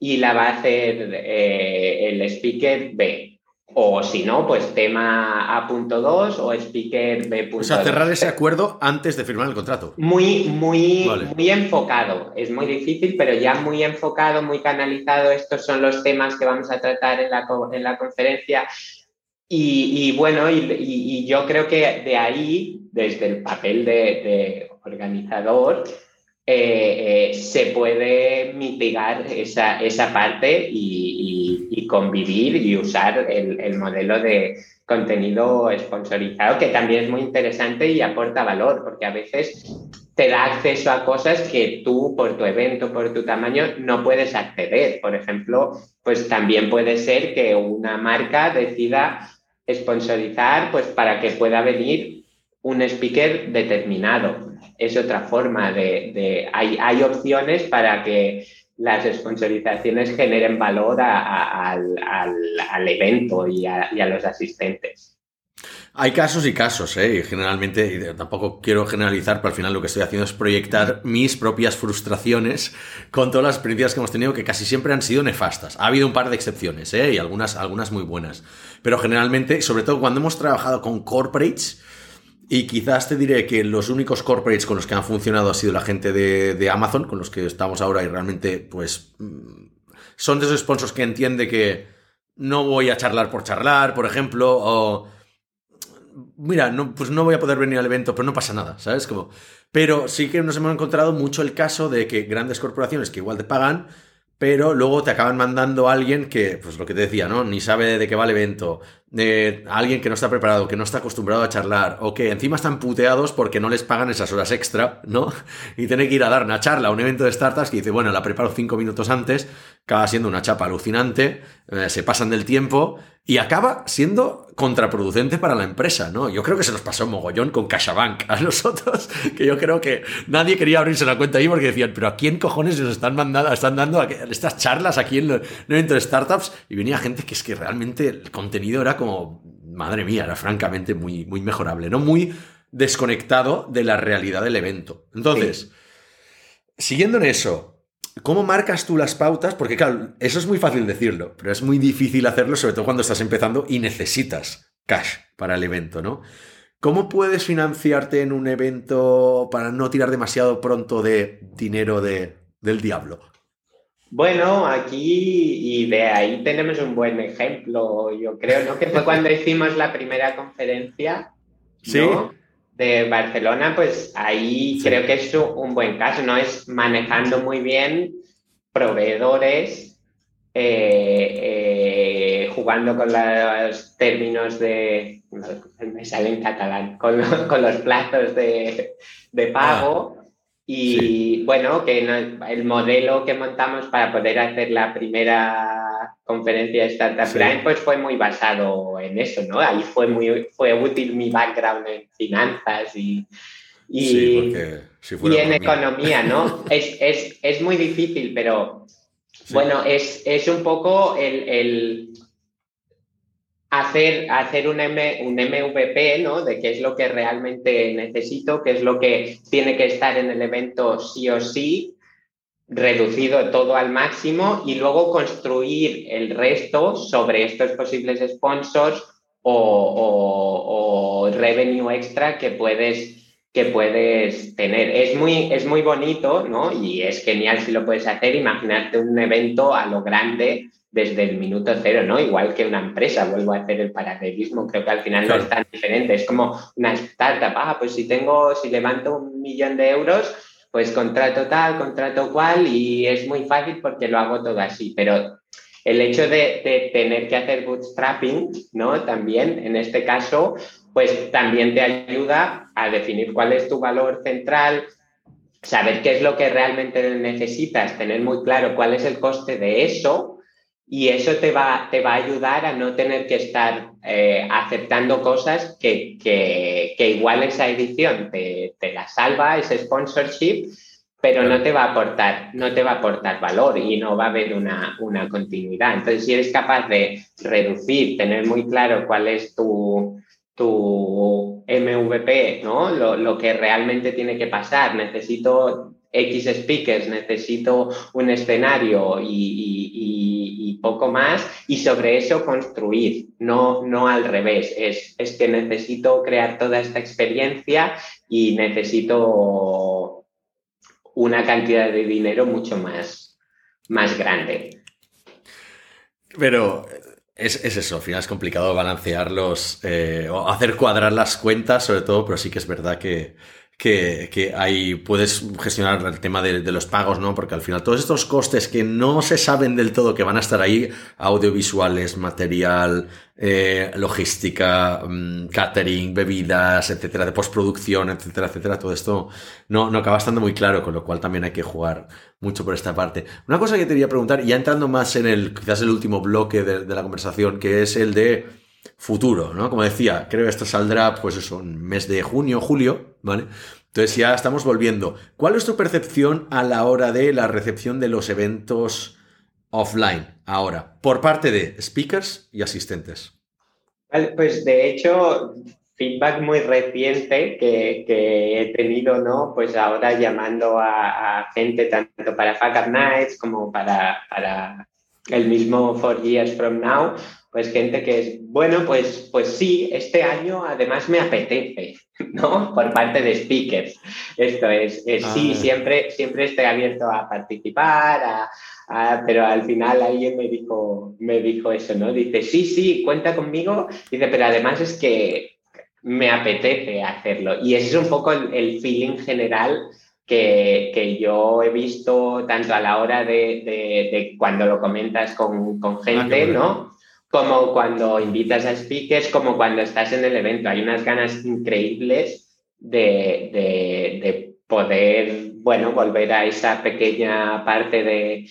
y la va a hacer eh, el speaker B. O si no, pues tema A.2 o speaker B.2. O sea, cerrar ese acuerdo antes de firmar el contrato. Muy, muy, muy enfocado. Es muy difícil, pero ya muy enfocado, muy canalizado. Estos son los temas que vamos a tratar en la, en la conferencia. Y, bueno, y, yo creo que de ahí, desde el papel de, organizador, eh, eh, se puede mitigar esa, esa parte y, y convivir y usar el, modelo de contenido sponsorizado, que también es muy interesante y aporta valor, porque a veces te da acceso a cosas que tú, por tu evento, por tu tamaño, no puedes acceder. Por ejemplo, pues también puede ser que una marca decida sponsorizar pues para que pueda venir un speaker determinado. Es otra forma de... hay, hay opciones para que las sponsorizaciones generen valor al, evento y a, los asistentes. Hay casos y casos, ¿eh? Y generalmente, tampoco quiero generalizar, pero al final lo que estoy haciendo es proyectar mis propias frustraciones con todas las experiencias que hemos tenido, que casi siempre han sido nefastas. Ha habido un par de excepciones, ¿eh? Y algunas, algunas muy buenas. Pero generalmente, sobre todo cuando hemos trabajado con corporates, y quizás te diré que los únicos corporates con los que han funcionado ha sido la gente de, Amazon, con los que estamos ahora y realmente, pues, mm, son de esos sponsors que entiende que no voy a charlar por charlar, por ejemplo, o mira, no, pues no voy a poder venir al evento, pero no pasa nada, ¿sabes? Como, pero sí que nos hemos encontrado mucho el caso de que grandes corporaciones que igual te pagan, pero luego te acaban mandando a alguien que, pues lo que te decía, ¿no? Ni sabe de qué va el evento, de alguien que no está preparado, que no está acostumbrado a charlar, o que encima están puteados porque no les pagan esas horas extra, ¿no? Y tiene que ir a dar una charla a un evento de startups que dice, bueno, la preparo cinco minutos antes, acaba siendo una chapa alucinante, eh, se pasan del tiempo y acaba siendo contraproducente para la empresa, ¿no? Yo creo que se nos pasó mogollón con CaixaBank a nosotros, que yo creo que nadie quería abrirse la cuenta ahí porque decían, pero ¿a quién cojones nos están mandando, están dando estas charlas aquí en el evento de startups? Y venía gente que es que realmente el contenido era como, madre mía, era francamente muy, muy mejorable, ¿no? Muy desconectado de la realidad del evento. Entonces, siguiendo en eso, ¿Cómo marcas tú las pautas? Porque claro, eso es muy fácil decirlo, pero es muy difícil hacerlo, sobre todo cuando estás empezando y necesitas cash para el evento, ¿no? ¿Cómo puedes financiarte en un evento para no tirar demasiado pronto de dinero de, del diablo? Bueno, aquí y de ahí tenemos un buen ejemplo, yo creo, ¿no? Que fue cuando hicimos la primera conferencia. Sí de Barcelona, pues ahí creo que es un buen caso, ¿no? Es manejando muy bien proveedores, eh, eh, jugando con los términos de, me sale en catalán, con, los plazos de, pago. Ah, y bueno, que el modelo que montamos para poder hacer la primera conferencia de Startup Grind, pues fue muy basado en eso, ¿no? Ahí fue muy fue útil mi background en finanzas y, y, en economía, ¿no? es, es, muy difícil, pero bueno, es, es, un poco el, hacer, hacer un, M, un MVP, ¿no? De qué es lo que realmente necesito, qué es lo que tiene que estar en el evento sí o sí reducido todo al máximo y luego construir el resto sobre estos posibles sponsors o, revenue extra que puedes, que puedes tener. Es muy, es muy bonito, ¿no? Y es genial si lo puedes hacer, imaginarte un evento a lo grande desde el minuto cero, ¿no? Igual que una empresa, vuelvo a hacer el paralelismo, creo que al final no es tan diferente, es como una startup, ah, pues si tengo, si levanto un millón de euros, pues contrato tal, contrato cual y es muy fácil porque lo hago todo así, pero el hecho de, tener que hacer bootstrapping, ¿no? También, en este caso, pues también te ayuda a definir cuál es tu valor central, saber qué es lo que realmente necesitas, tener muy claro cuál es el coste de eso y eso te va, te va a ayudar a no tener que estar eh, aceptando cosas que, igual esa edición te, la salva, ese sponsorship, pero no te va a aportar, no te va a aportar valor y no va a haber una, continuidad. Entonces, si eres capaz de reducir, tener muy claro cuál es tu, tu MVP, ¿no? Lo, lo que realmente tiene que pasar. Necesito X speakers, necesito un escenario y, poco más, y sobre eso construir, no, no al revés. Es, es, que necesito crear toda esta experiencia y necesito una cantidad de dinero mucho más, más grande. Pero es, eso, al final es complicado balancearlos eh, o hacer cuadrar las cuentas, sobre todo, pero sí que es verdad que, que, que ahí puedes gestionar el tema de, los pagos, ¿no? Porque al final todos estos costes que no se saben del todo que van a estar ahí, audiovisuales, material, eh, logística, mm, catering, bebidas, etcétera, de postproducción, etcétera, etcétera, todo esto no, no acaba estando muy claro, con lo cual también hay que jugar mucho por esta parte. Una cosa que te quería preguntar, ya entrando más en el, quizás el último bloque de, de la conversación, que es el de futuro, ¿no? Como decía, creo que esto saldrá, pues eso, en mes de junio, julio, ¿vale? Entonces ya estamos volviendo. ¿Cuál es tu percepción a la hora de la recepción de los eventos offline ahora, por parte de speakers y asistentes? pues de hecho, feedback muy reciente que, he tenido, ¿no? Pues ahora llamando a, gente tanto para Fuck Nights como para, para el mismo Four Years From Now, pues gente que es, bueno, pues, pues sí, este año además me apetece, ¿no? Por parte de speakers. Esto es, sí, ah. siempre, siempre estoy abierto a participar, pero al final alguien me dijo, me dijo eso, ¿no? Dice, sí, sí, cuenta conmigo. Dice, pero además es que me apetece hacerlo. Y ese es un poco el, feeling general que, yo he visto tanto a la hora de, cuando lo comentas con, con ah, gente, ¿no? Como cuando invitas a speakers, como cuando estás en el evento. Hay unas ganas increíbles de, poder, bueno, volver a esa pequeña parte de,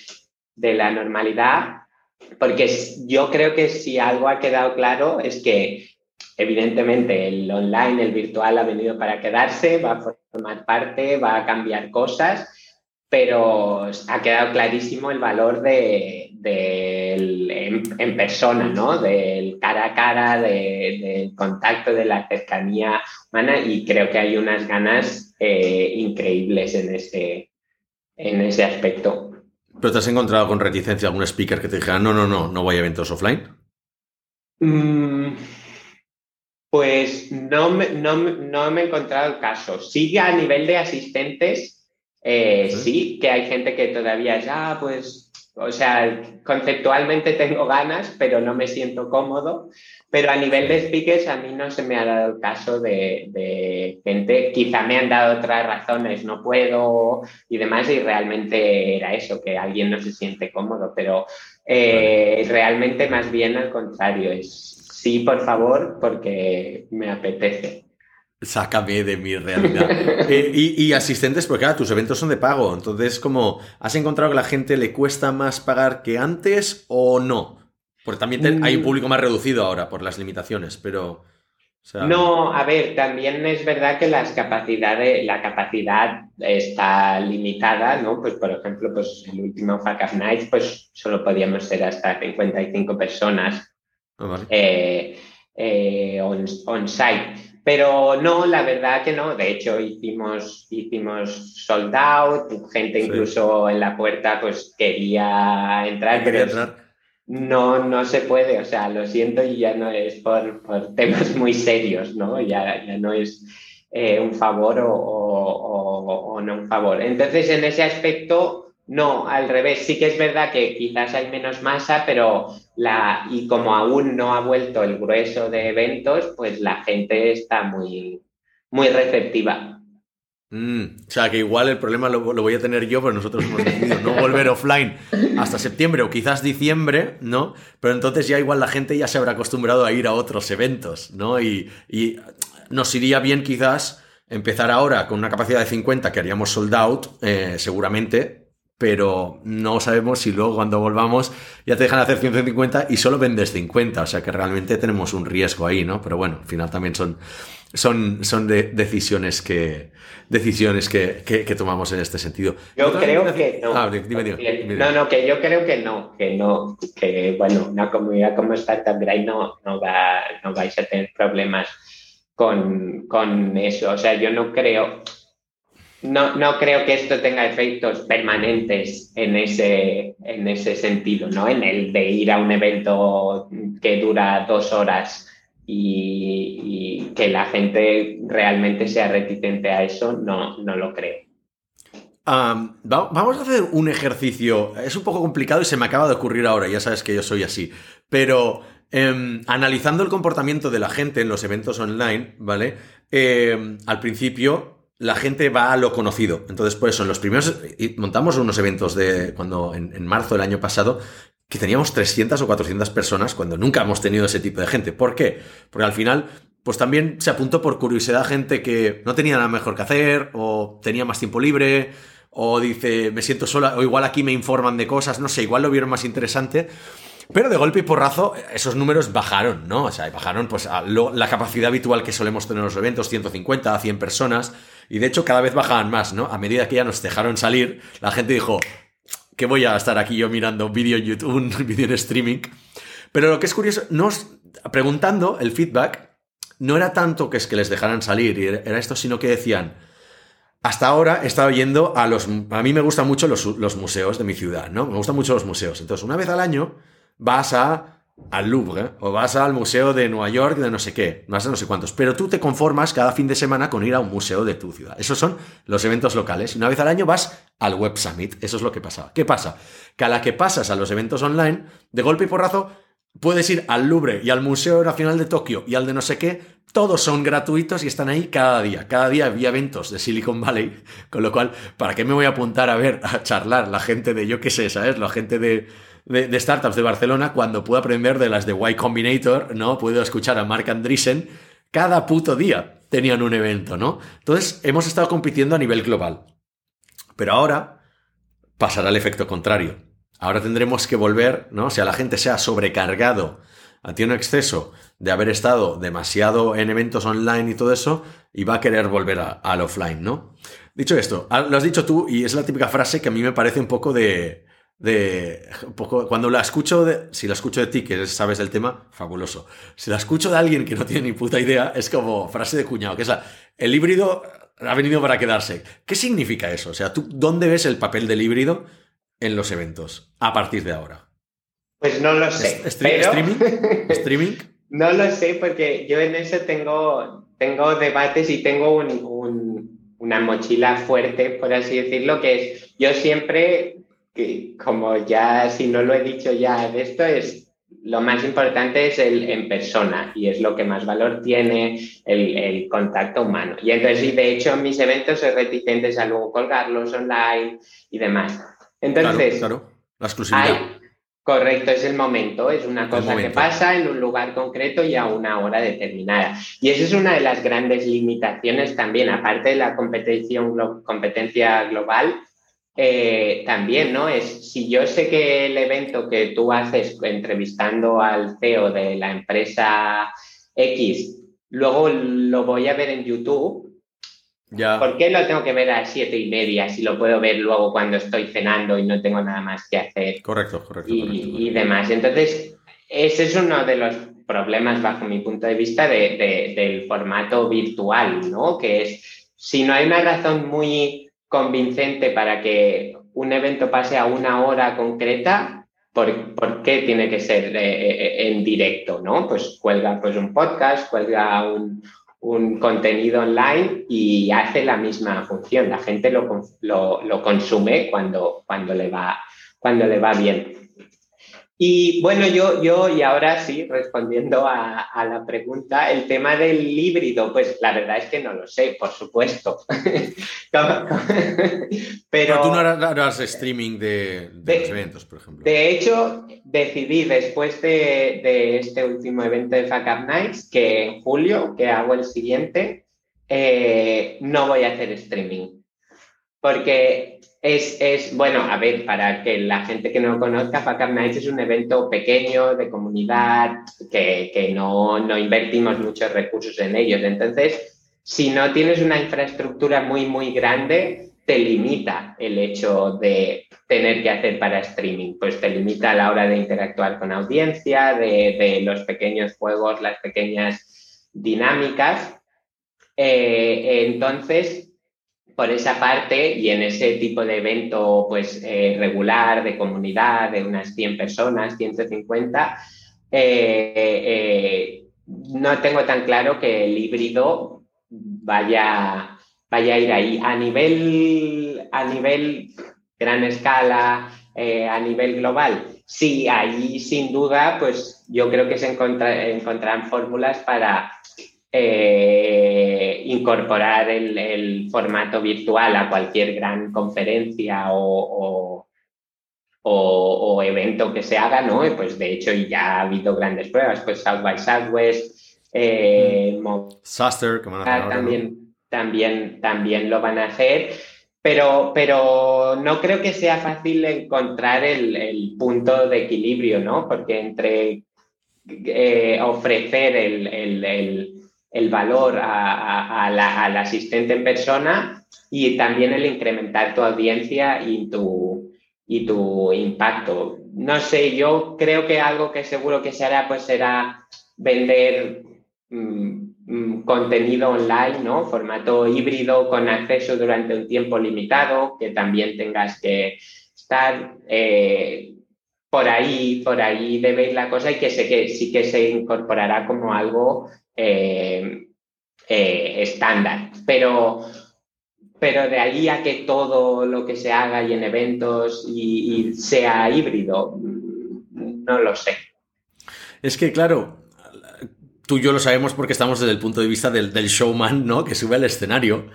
de la normalidad, porque yo creo que si algo ha quedado claro es que evidentemente el online, el virtual ha venido para quedarse, va a formar parte, va a cambiar cosas, pero ha quedado clarísimo el valor de, en, persona, ¿no? Del cara a cara, del contacto, de la cercanía humana y creo que hay unas ganas eh, increíbles en ese, en ese aspecto. ¿Pero te has encontrado con reticencia algún speaker que te dijera, no, no, no, no voy a eventos offline? Mm, pues no me, no, no me he encontrado el caso. Sí a nivel de asistentes, eh, ¿Sí? que hay gente que todavía ya, pues o sea, conceptualmente tengo ganas, pero no me siento cómodo. Pero a nivel de speakers, a mí no se me ha dado el caso de, gente, quizá me han dado otras razones, no puedo y demás, y realmente era eso, que alguien no se siente cómodo, pero eh, realmente más bien al contrario, es sí, por favor, porque me apetece. Sácame de mi realidad. Eh, y, asistentes, porque claro, tus eventos son de pago. Entonces, como, ¿has encontrado que a la gente le cuesta más pagar que antes o no? Porque también hay un mm. público más reducido ahora por las limitaciones, pero. No, a ver, también es verdad que las capacidades, la capacidad está limitada, ¿no? Pues por ejemplo, pues el último Fuck Night, pues solo podíamos ser hasta 55 personas ah, eh, eh, on, on, site Pero no, la verdad que no. De hecho, hicimos, hicimos sold out, gente incluso en la puerta pues quería entrar, pero no, no se puede. O sea, lo siento y ya no es por, temas muy serios, ¿no? Ya, ya no es eh, un favor o, o no un favor. Entonces, en ese aspecto no, al revés. Sí que es verdad que quizás hay menos masa, pero la, y como aún no ha vuelto el grueso de eventos, pues la gente está muy, muy receptiva. Mm, o sea, que igual el problema lo, voy a tener yo, pero nosotros hemos decidido no volver offline hasta septiembre o quizás diciembre, ¿no? Pero entonces ya igual la gente ya se habrá acostumbrado a ir a otros eventos, ¿no? Y, nos iría bien quizás empezar ahora con una capacidad de 50 que haríamos sold out, eh, seguramente, pero no sabemos si luego cuando volvamos ya te dejan hacer 150 y solo vendes 50, o sea que realmente tenemos un riesgo ahí, ¿no? Pero bueno, al final también son, son, son de decisiones, que, decisiones que, que, tomamos en este sentido. Yo creo que no. Ah, dime, dime, No, no, que yo creo que no, que no, que bueno, una comunidad como Startup Grind no, no, va, no vais a tener problemas con, con eso, o sea, yo no creo no, no creo que esto tenga efectos permanentes en ese, en ese sentido, ¿no? En el de ir a un evento que dura dos horas y, que la gente realmente sea reticente a eso, no, no lo creo. vamos a hacer un ejercicio. Es un poco complicado y se me acaba de ocurrir ahora, ya sabes que yo soy así. Pero em, analizando el comportamiento de la gente en los eventos online, ¿vale? Em, al principio la gente va a lo conocido. Entonces, por eso, en los primeros, montamos unos eventos de cuando en, marzo del año pasado, que teníamos 300 o 400 personas cuando nunca hemos tenido ese tipo de gente. ¿Por qué? Porque al final, pues también se apuntó por curiosidad gente que no tenía nada mejor que hacer, o tenía más tiempo libre, o dice, me siento sola, o igual aquí me informan de cosas, no sé, igual lo vieron más interesante. Pero de golpe y porrazo, esos números bajaron, ¿no? O sea, bajaron pues a la capacidad habitual que solemos tener en los eventos, 150, 100 personas. Y de hecho cada vez bajaban más, ¿no? A medida que ya nos dejaron salir, la gente dijo, que voy a estar aquí yo mirando vídeo en YouTube, un vídeo en streaming. Pero lo que es curioso, nos, preguntando el feedback, no era tanto que es que les dejaran salir, era esto, sino que decían, hasta ahora he estado yendo a los... A mí me gustan mucho los, los museos de mi ciudad, ¿no? Me gustan mucho los museos. Entonces, una vez al año vas a al Louvre o vas al Museo de Nueva York de no sé qué, vas a no sé cuántos, pero tú te conformas cada fin de semana con ir a un museo de tu ciudad. Esos son los eventos locales. Una vez al año vas al Web Summit. Eso es lo que pasa. ¿Qué pasa? Que a la que pasas a los eventos online, de golpe y porrazo, puedes ir al Louvre y al Museo Nacional de Tokio y al de no sé qué, todos son gratuitos y están ahí cada día. Cada día había eventos de Silicon Valley, con lo cual, ¿para qué me voy a apuntar a ver, a charlar la gente de, yo qué sé, ¿sabes? La gente de, de, startups de Barcelona cuando puedo aprender de las de Y Combinator, ¿no? Puedo escuchar a Mark Andreessen. Cada puto día tenían un evento, ¿no? Entonces, hemos estado compitiendo a nivel global. Pero ahora pasará el efecto contrario. Ahora tendremos que volver, ¿no? Si a la gente se ha sobrecargado, tiene un exceso de haber estado demasiado en eventos online y todo eso, y va a querer volver al offline, ¿no? Dicho esto, ah, lo has dicho tú, y es la típica frase que a mí me parece un poco de, de poco, cuando la escucho de, si la escucho de ti que sabes del tema fabuloso. Si la escucho de alguien que no tiene ni puta idea es como frase de cuñado que es la, el híbrido ha venido para quedarse. Qué significa eso o sea tú dónde ves el papel del híbrido en los eventos a partir de ahora pues no lo sé streaming streaming no lo sé porque yo en eso tengo tengo debates y tengo una mochila fuerte por así decirlo que es yo siempre que como ya, si no lo he dicho ya de esto, es lo más importante es el en persona y es lo que más valor tiene el, contacto humano. Y entonces, y de hecho, en mis eventos soy reticente a luego colgarlos online y demás. Entonces, claro, la exclusividad. correcto, es el momento, es una cosa que pasa en un lugar concreto y a una hora determinada. Y esa es una de las grandes limitaciones también, aparte de la competición, competencia global, eh, también, ¿no? Es si yo sé que el evento que tú haces entrevistando al CEO de la empresa X, luego lo voy a ver en YouTube. Ya. ¿Por qué lo tengo que ver a siete y media si lo puedo ver luego cuando estoy cenando y no tengo nada más que hacer? Correcto, correcto. Y, y demás. Entonces, ese es uno de los problemas bajo mi punto de vista del formato virtual, ¿no? Que es, si no hay una razón muy convincente para que un evento pase a una hora concreta, ¿por, qué tiene que ser eh, eh, en directo, no? Pues cuelga pues, un podcast, cuelga un, contenido online y hace la misma función. La gente lo, lo, consume cuando, cuando, le va, cuando le va bien. Y bueno, yo, yo y ahora sí, respondiendo a, la pregunta, el tema del híbrido, pues la verdad es que no lo sé, por supuesto. Pero tú no harás streaming de, los eventos, por ejemplo. De hecho, decidí después de, este último evento de Fuck Up Nights que en julio, que hago el siguiente, eh, no voy a hacer streaming. Porque es, bueno, a ver, para que la gente que no lo conozca, Fuck Up Nights es un evento pequeño de comunidad que, no, no, invertimos muchos recursos en ellos. Entonces, si no tienes una infraestructura muy, muy grande, te limita el hecho de tener que hacer para streaming. Pues te limita a la hora de interactuar con audiencia, de, de los pequeños juegos, las pequeñas dinámicas. Eh, entonces, por esa parte y en ese tipo de evento pues eh, regular de comunidad de unas 100 personas, 150, eh, eh, no tengo tan claro que el híbrido vaya, vaya a ir ahí. A nivel, a nivel gran escala, a nivel global, sí, ahí sin duda, pues yo creo que se encontrarán fórmulas para eh, incorporar el, formato virtual a cualquier gran conferencia o, o, evento que se haga, ¿no? Pues de hecho ya ha habido grandes pruebas, pues South by Southwest, eh, mm. Suster, que van a también, también, también lo van a hacer. Pero, pero, no creo que sea fácil encontrar el, punto de equilibrio, ¿no? Porque entre eh, ofrecer el, el valor al asistente en persona y también el incrementar tu audiencia y tu, y impacto. No sé, yo creo que algo que seguro que se hará pues será vender mm, mm, contenido online, ¿no? Formato híbrido con acceso durante un tiempo limitado, que también tengas que estar eh, por ahí, por ahí debe ir la cosa y que sé que sí que se incorporará como algo eh, eh, estándar. Pero, pero de ahí a que todo lo que se haga y en eventos y, sea híbrido, no lo sé. Es que, claro, tú y yo lo sabemos porque estamos desde el punto de vista del, showman, ¿no? Que sube al escenario.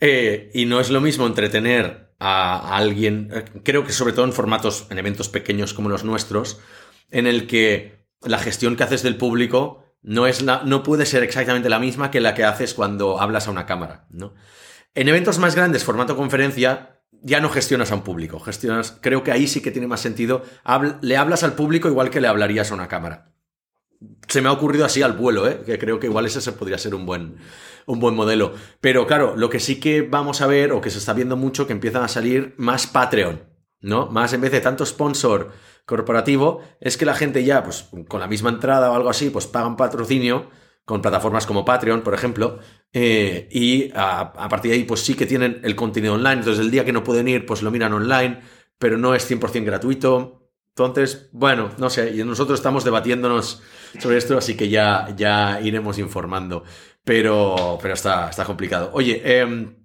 Eh, y no es lo mismo entretener a, alguien, creo que sobre todo en formatos, en eventos pequeños como los nuestros, en el que la gestión que haces del público no, es no puede ser exactamente la misma que la que haces cuando hablas a una cámara, ¿no? En eventos más grandes, formato conferencia, ya no gestionas a un público, gestionas, creo que ahí sí que tiene más sentido, le hablas al público igual que le hablarías a una cámara. Se me ha ocurrido así al vuelo, ¿eh? que creo que igual ese podría ser un buen, un buen modelo. Pero claro, lo que sí que vamos a ver, o que se está viendo mucho, que empiezan a salir más Patreon, ¿no? Más en vez de tanto sponsor corporativo, es que la gente ya, pues con la misma entrada o algo así, pues pagan patrocinio con plataformas como Patreon, por ejemplo, eh, y a, partir de ahí, pues sí que tienen el contenido online, entonces el día que no pueden ir, pues lo miran online, pero no es 100% gratuito. Entonces, bueno, no sé, y nosotros estamos debatiéndonos sobre esto, así que ya, ya iremos informando, pero, pero está, está complicado. Oye, em,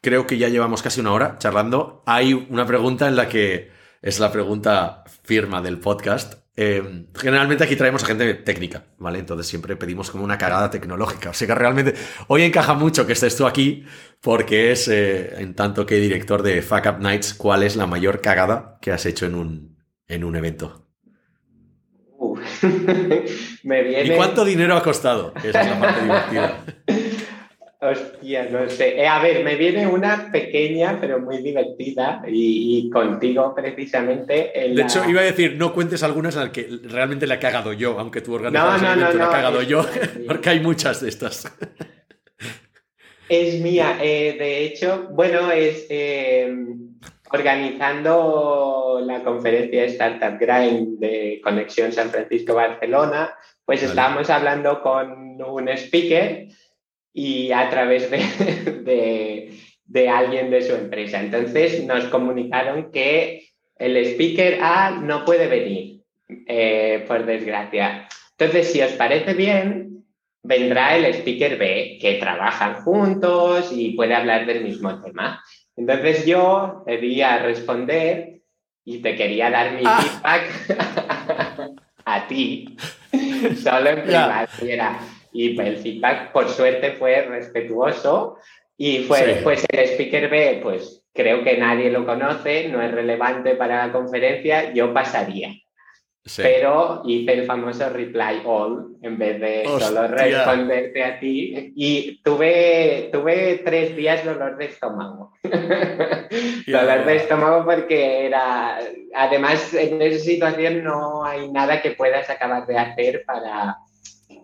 creo que ya llevamos casi una hora charlando. Hay una pregunta en la que es la pregunta firma del podcast. Eh, generalmente aquí traemos a gente técnica, ¿vale? Entonces siempre pedimos como una cagada tecnológica. O sea que realmente hoy encaja mucho que estés tú aquí porque es, eh, en tanto que director de Fuck Up Nights, ¿cuál es la mayor cagada que has hecho en un, en un evento? ¿Y cuánto dinero ha costado? Esa es la parte divertida. Hostia, no sé. Eh, a ver, me viene una pequeña, pero muy divertida y, contigo precisamente. de hecho, iba a decir, no cuentes algunas en las que realmente le he cagado yo, aunque tú organizas no, no, no, la he cagado yo, porque hay muchas de estas. Es mía. Eh, de hecho, bueno, es eh, organizando la conferencia Startup Grind de Conexión San Francisco-Barcelona pues estábamos hablando con un speaker y a través de, de, alguien de su empresa. Entonces nos comunicaron que el speaker A no puede venir, eh, por desgracia. Entonces, si os parece bien, vendrá el speaker B, que trabajan juntos y puede hablar del mismo tema. Entonces yo debía responder y te quería dar mi ah. feedback a ti, solo en privado. Y el feedback, por suerte, fue respetuoso y fue, pues el speaker B, pues creo que nadie lo conoce, no es relevante para la conferencia, yo pasaría. Pero hice el famoso reply all en vez de solo responderte a ti. Y tuve, tuve tres días dolor de estómago. dolor de estómago porque era. Además, en esa situación no hay nada que puedas acabar de hacer para,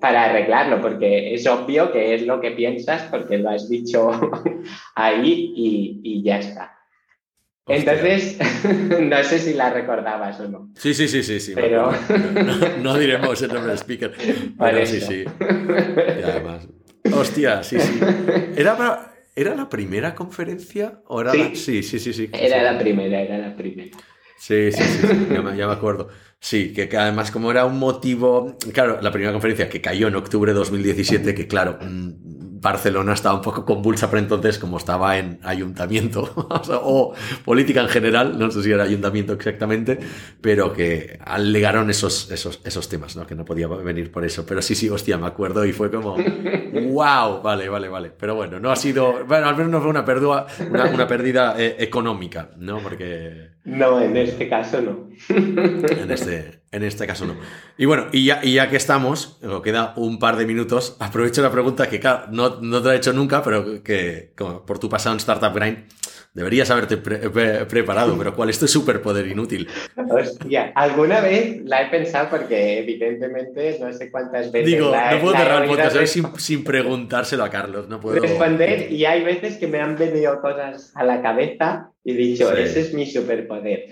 para arreglarlo, porque es obvio que es lo que piensas, porque lo has dicho ahí y, y ya está. Entonces, no sé si la recordabas o no. Sí, sí, sí, sí, sí. Pero... No, diremos el nombre del speaker. Pero sí, sí. Y además. Hostia, sí, sí. ¿Era, ¿Era la primera conferencia? ¿O era sí. sí, sí, sí, sí. Era la primera, era la primera. Sí, sí, sí, ya, me, ya, me, acuerdo. Sí, que, además como era un motivo, claro, la primera conferencia que cayó en octubre de 2017, que claro, mm, Barcelona estaba un poco convulsa por entonces, como estaba en ayuntamiento o, política en general, no sé si era ayuntamiento exactamente, pero que alegaron esos, esos, esos temas, ¿no? que no podía venir por eso. Pero sí, sí, hostia, me acuerdo y fue como, wow, vale, vale, vale. Pero bueno, no ha sido, bueno, al menos no fue una pérdida, una, pérdida eh, económica, ¿no? Porque... No, en este caso no. en este, en este caso no. Y bueno, y ya, y ya que estamos, nos queda un par de minutos, aprovecho la pregunta que no, no te la he hecho nunca, pero que como por tu pasado en Startup Grind deberías haberte preparado, pero ¿cuál es tu superpoder inútil? Hostia, alguna vez la he pensado porque evidentemente no sé cuántas veces Digo, no puedo cerrar el podcast sin, sin, preguntárselo a Carlos, no puedo... Responder y hay veces que me han venido cosas a la cabeza y dicho, ese es mi superpoder.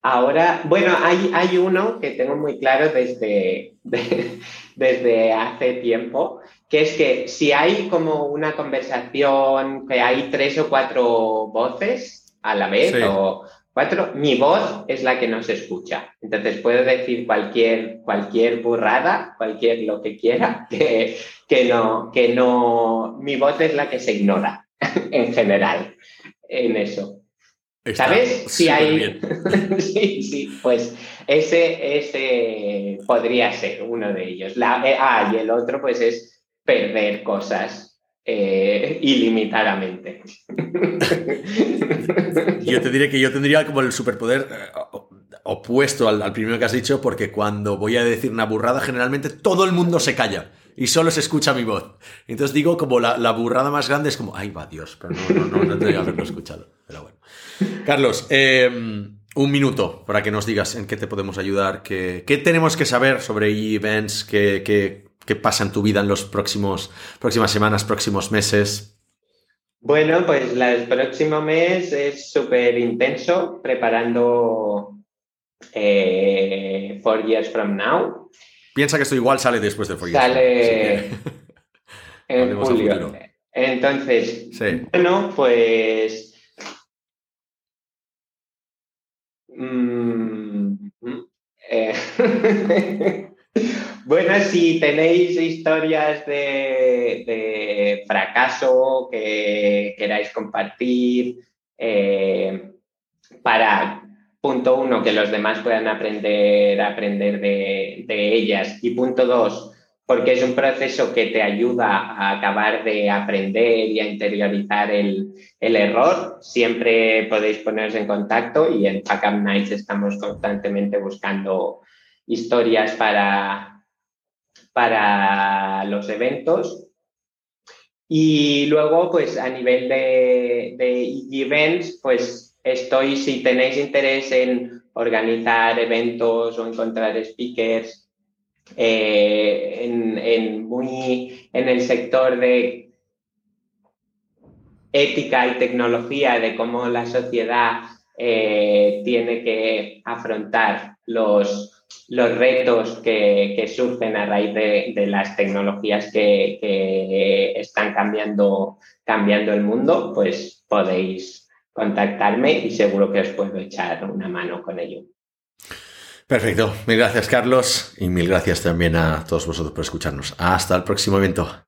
Ahora, bueno, hay, hay uno que tengo muy claro desde, desde hace tiempo, que es que si hay como una conversación que hay tres o cuatro voces a la vez o cuatro, mi voz es la que no se escucha. Entonces puedo decir cualquier, cualquier burrada, cualquier lo que quiera, que, que, no, que no, mi voz es la que se ignora en general en eso. ¿Sabes? Si hay. sí, sí, pues ese, ese podría ser uno de ellos. La, eh, ah, y el otro, pues es perder cosas eh, ilimitadamente. yo te diré que yo tendría como el superpoder eh, opuesto al, al, primero que has dicho, porque cuando voy a decir una burrada, generalmente todo el mundo se calla y solo se escucha mi voz. Entonces digo como la, la burrada más grande es como, ay va Dios, pero no, no, no, no haberlo escuchado. Pero bueno. Carlos, em, un minuto para que nos digas en qué te podemos ayudar, qué, qué tenemos que saber sobre events, qué, qué, qué, pasa en tu vida en los próximos próximas semanas, próximos meses. Bueno, pues el próximo mes es súper intenso preparando eh, Four Years From Now. Piensa que esto igual sale después de Four Sale en julio. Entonces, bueno, pues. Mm, eh, bueno, si tenéis historias de, fracaso que queráis compartir eh, para Punto uno, que los demás puedan aprender, aprender de, ellas. Y punto dos, porque es un proceso que te ayuda a acabar de aprender y a interiorizar el, error. Siempre podéis poneros en contacto y en Packup Nights estamos constantemente buscando historias para, para los eventos. Y luego, pues a nivel de, events, pues estoy, si tenéis interés en organizar eventos o encontrar speakers eh, en, muy, en el sector de ética y tecnología, de cómo la sociedad eh, tiene que afrontar los, los retos que, surgen a raíz de, las tecnologías que, están cambiando, cambiando el mundo, pues podéis contactarme y seguro que os puedo echar una mano con ello. Perfecto. Mil gracias, Carlos. Y mil gracias también a todos vosotros por escucharnos. Hasta el próximo evento.